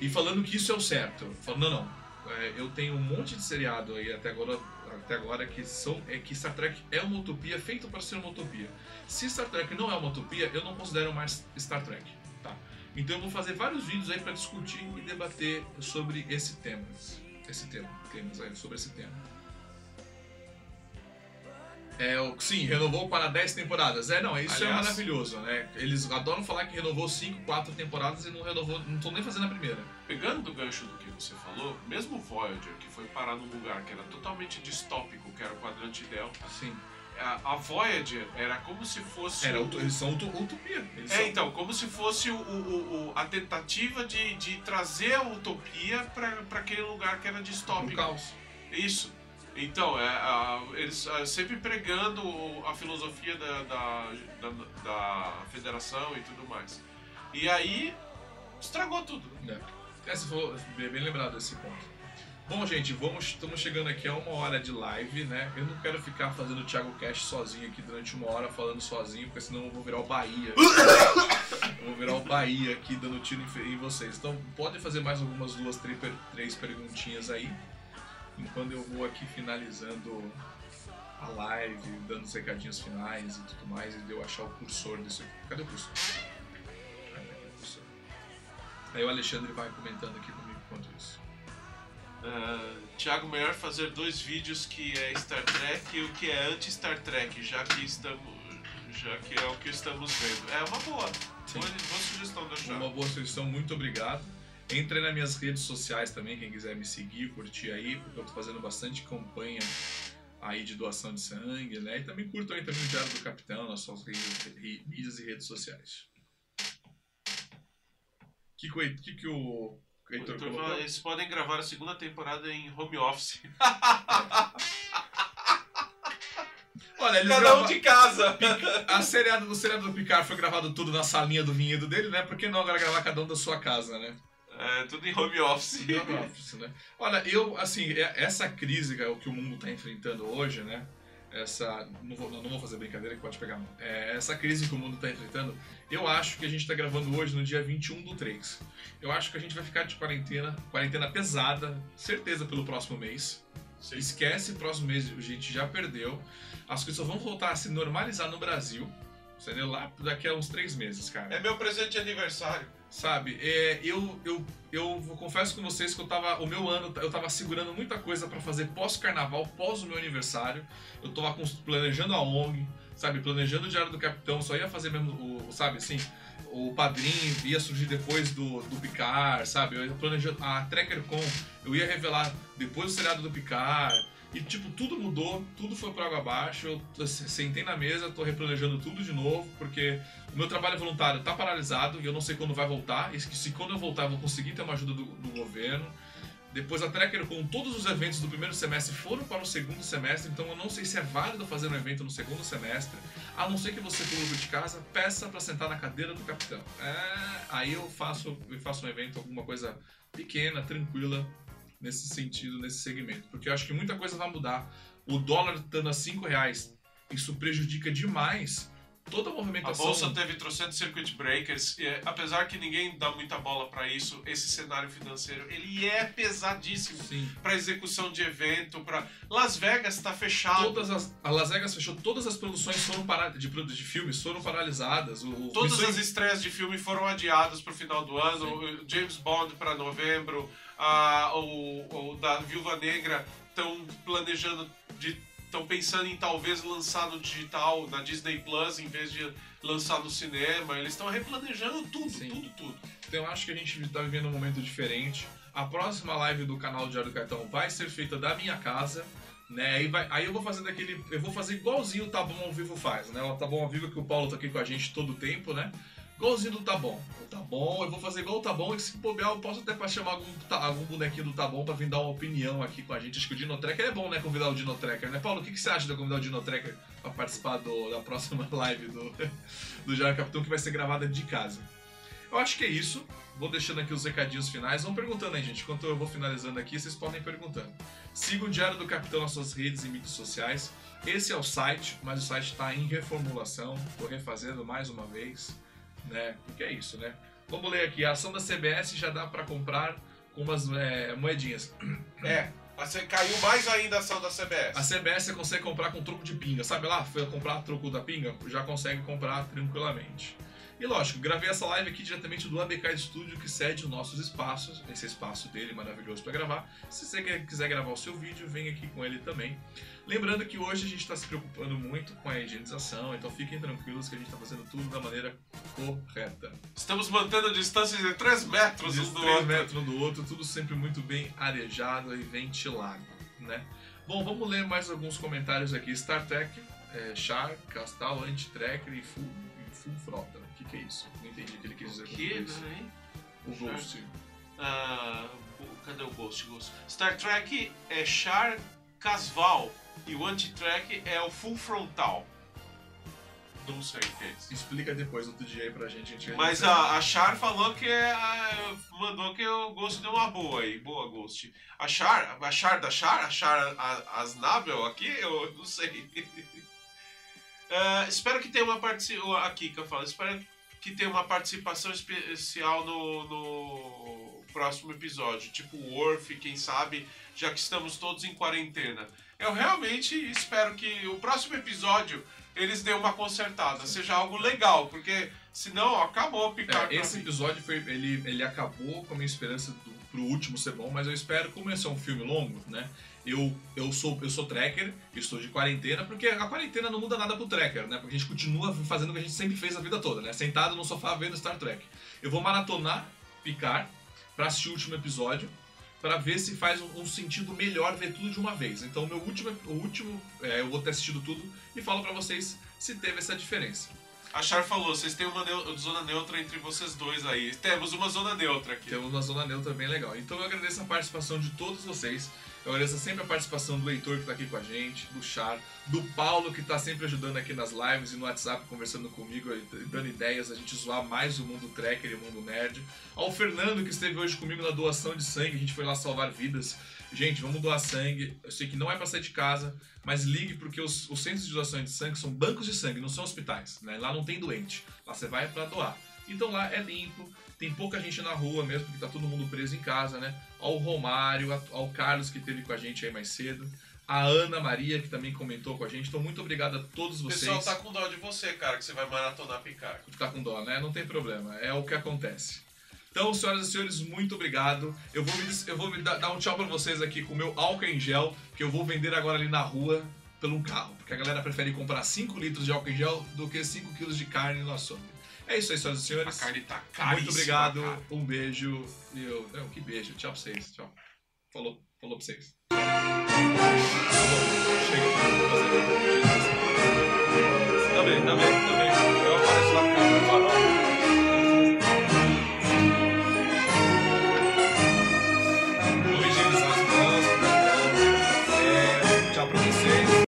E falando que isso é o certo. Falando, não, não, é, eu tenho um monte de seriado aí até agora, até agora que são é que Star Trek é uma utopia feita para ser uma utopia. Se Star Trek não é uma utopia, eu não considero mais Star Trek? Então eu vou fazer vários vídeos aí para discutir e debater sobre esse tema, esse tema, temas aí sobre esse tema. É, sim, renovou para 10 temporadas. É, não, isso é Aliás- maravilhoso, né? Eles adoram falar que renovou 5, 4 temporadas e não renovou, não estão nem fazendo a primeira. Pegando do gancho do que você falou, mesmo o Voyager, que foi parar num lugar que era totalmente distópico, que era o quadrante Delta, Sim. A, a Voyager era como se fosse. Era, eles são uto- utopia. Eles É, são- então, como se fosse o, o- o- a tentativa de, de trazer a utopia para aquele lugar que era um distópico. caos. Isso. Então, é, a- eles ah, sempre pregando a filosofia da, da, da, da federação e tudo mais. E aí, estragou tudo. né? É, você falou, bem, bem lembrado desse ponto. Bom, gente, vamos, estamos chegando aqui a uma hora de live, né? Eu não quero ficar fazendo o Thiago Cash sozinho aqui durante uma hora falando sozinho, porque senão eu vou virar o Bahia. eu vou virar o Bahia aqui dando tiro em, vocês. Então, podem fazer mais algumas duas, três, três perguntinhas aí, enquanto eu vou aqui finalizando a live, dando os recadinhos finais e tudo mais, e de eu achar o cursor desse. Cadê aqui o cursor. Aí o Alexandre vai comentando aqui comigo enquanto isso. Ah, Tiago, melhor fazer dois vídeos que é Star Trek e o que é anti-Star Trek, já que estamos. Já que é o que estamos vendo. É uma boa. Sim. Boa, boa sugestão da Chá. Uma boa sugestão, muito obrigado. Entre nas minhas redes sociais também, quem quiser me seguir, curtir aí, porque eu tô fazendo bastante campanha aí de doação de sangue, né? E também curtam aí também o Diário do Capitão, nas suas mídias e redes sociais. O que, que, que, que o Heitor Então, colocou? eles podem gravar a segunda temporada em home office. Olha, eles Cada um de casa. a seriado, o seriado do Picard foi gravado tudo na salinha do vinhedo dele, né? Por que não agora gravar cada um da sua casa, né? É, tudo em home office. Home office, né? Olha, eu, assim, é- essa crise que é o que o mundo está enfrentando hoje, né? Essa. Não vou, não vou fazer brincadeira que pode pegar. É, essa crise que o mundo está enfrentando, eu acho que a gente está gravando hoje no dia 21 do 3. Eu acho que a gente vai ficar de quarentena, quarentena pesada, certeza pelo próximo mês. Esquece, próximo mês a gente já perdeu. As coisas só vão voltar a se normalizar no Brasil, Entendeu? Lá daqui a uns três meses, cara. É meu presente de aniversário. Sabe, é, eu, eu, eu confesso com vocês que eu tava. O meu ano, eu tava segurando muita coisa pra fazer pós-carnaval, pós o meu aniversário. Eu tava planejando a ONG, sabe, planejando o Diário do Capitão, só ia fazer mesmo, o, sabe, assim, o padrinho ia surgir depois do, do Picar, sabe? Eu planejando. A TrekkerCon, eu ia revelar depois do seriado do Picar. E, tipo, tudo mudou, tudo foi por água abaixo. Eu sentei na mesa, tô replanejando tudo de novo, porque o meu trabalho voluntário tá paralisado e eu não sei quando vai voltar. E se quando eu voltar eu vou conseguir ter uma ajuda do, do governo. Depois a Trekker com todos os eventos do primeiro semestre foram para o segundo semestre, então eu não sei se é válido fazer um evento no segundo semestre, a não ser que você, público de casa, peça para sentar na cadeira do capitão. É, aí eu faço, eu faço um evento, alguma coisa pequena, tranquila, nesse sentido, nesse segmento. Porque eu acho que muita coisa vai mudar. O dólar estando a 5 reais, isso prejudica demais toda a A movimentação. bolsa teve trocentos circuit breakers, e, é, apesar que ninguém dá muita bola pra isso, esse cenário financeiro ele é pesadíssimo Sim. pra execução de evento, para Las Vegas tá fechado. Todas as, a Las Vegas fechou, todas as produções foram paradas, de, de filmes foram paralisadas. O, o Todas Missão as estreias de filme foram adiadas pro final do ano. o James Bond pra novembro, a, o, o da Viúva Negra estão planejando de estão pensando em talvez lançar no digital, na Disney Plus, em vez de lançar no cinema. Eles estão replanejando tudo, Sim. tudo, tudo. Então eu acho que a gente está vivendo um momento diferente. A próxima live do canal Diário do Cartão vai ser feita da minha casa. Né? Aí, vai, aí eu vou fazer daquele. Eu vou fazer igualzinho o Tá Bom ao Vivo faz, né? O Tá Bom ao Vivo que o Paulo tá aqui com a gente todo o tempo, né? Igualzinho do Tá Bom. Tá Bom, eu vou fazer igual o Tá Bom, e se bobear, eu posso até chamar algum, algum bonequinho do Tá Bom pra vir dar uma opinião aqui com a gente. Acho que o Dino Tracker é bom, né? Convidar o Dino Tracker, né? Paulo, o que, que você acha de eu convidar o Dino Tracker pra participar do- da próxima live do, do do Capitão, que vai ser gravada de casa? Eu acho que é isso. Vou deixando aqui os recadinhos finais. Vão perguntando aí, gente. Enquanto eu vou finalizando aqui, vocês podem ir perguntando. Siga o Diário do Capitão nas suas redes e mídias sociais. Esse é o site, mas o site está em reformulação. Estou refazendo mais uma vez, né? Porque é isso, né? Vamos ler aqui. A ação da CBS já dá para comprar com umas é, moedinhas. É, você caiu mais ainda a ação da CBS. A CBS você consegue comprar com troco de pinga. Sabe lá? Foi comprar troco da pinga? Já consegue comprar tranquilamente. E lógico, gravei essa live aqui diretamente do ABK Studio, que cede os nossos espaços, esse espaço dele maravilhoso para gravar. Se você quiser gravar o seu vídeo, vem aqui com ele também. Lembrando que hoje a gente está se preocupando muito com a higienização, então fiquem tranquilos que a gente está fazendo tudo da maneira correta. Estamos mantendo a distância de 3 metros Os um do três outro. metros um do outro, tudo sempre muito bem arejado e ventilado, né? Bom, vamos ler mais alguns comentários aqui. Star Trek, é, Char, Castal, Anti-Tracker e Full, full Frota. O que, que é isso? Não entendi o que ele quis dizer com isso. né? O Ghost. Ah, cadê o Ghost, Ghost? Star Trek é Char Casval e o Anti-Track é o Full Frontal. Não sei o que é isso. Explica depois outro dia aí pra gente. a gente Mas a, a Char falou que é, a- mandou que o Ghost deu uma boa aí. Boa, Ghost. A Char, a Char da Char, a Char Asnabel aqui, eu não sei. Ah, espero que tenha uma participação. Aqui que eu falo, espero que tenha uma participação especial no, no próximo episódio. Tipo o Worf, quem sabe, já que estamos todos em quarentena. Eu realmente espero que o próximo episódio eles dêem uma consertada, seja algo legal, porque senão acabou picar É, esse episódio foi, ele, ele acabou com a minha esperança do, pro último ser bom, mas eu espero, como esse é um filme longo, né? Eu, eu, sou, eu sou tracker, estou de quarentena, porque a quarentena não muda nada pro tracker, né? Porque a gente continua fazendo o que a gente sempre fez a vida toda, né? Sentado no sofá vendo Star Trek. Eu vou maratonar, picar, pra assistir o último episódio, pra ver se faz um, um sentido melhor ver tudo de uma vez. Então, o meu último, o último é, eu vou ter assistido tudo e falo pra vocês se teve essa diferença. A Char falou, vocês têm uma zona neutra entre vocês dois aí. Temos uma zona neutra aqui. Temos uma zona neutra bem legal. Então eu agradeço a participação de todos vocês. Eu agradeço sempre a participação do Heitor que está aqui com a gente, do Char, do Paulo que está sempre ajudando aqui nas lives e no WhatsApp conversando comigo, e dando ideias, a gente zoar mais o mundo tracker e o mundo nerd. Ao Fernando que esteve hoje comigo na doação de sangue, a gente foi lá salvar vidas. Gente, vamos doar sangue. Eu sei que não é para sair de casa, mas ligue porque os, os centros de doação de sangue são bancos de sangue, não são hospitais. Né? Lá não tem doente. Lá você vai para doar. Então lá é limpo, tem pouca gente na rua mesmo, porque tá todo mundo preso em casa, né? Ao Romário, ao Carlos que esteve com a gente aí mais cedo, A Ana Maria, que também comentou com a gente. Então, muito obrigado a todos O vocês. pessoal tá com dó de você, cara, que você vai maratonar Picard. Tá com dó, né? Não tem problema. É o que acontece. Então, senhoras e senhores, muito obrigado. Eu vou, me, eu vou me dar, um tchau pra vocês aqui com o meu álcool em gel, que eu vou vender agora ali na rua pelo carro. Porque a galera prefere comprar 5 litros de álcool em gel do que 5 quilos de carne no açougue. É isso aí, senhoras e A senhores. carne tá caríssima. Muito obrigado, cara. um beijo. E eu, não, que beijo. Tchau pra vocês. Tchau. Falou, falou pra vocês. Tá Chega. Tá bem, tá bem.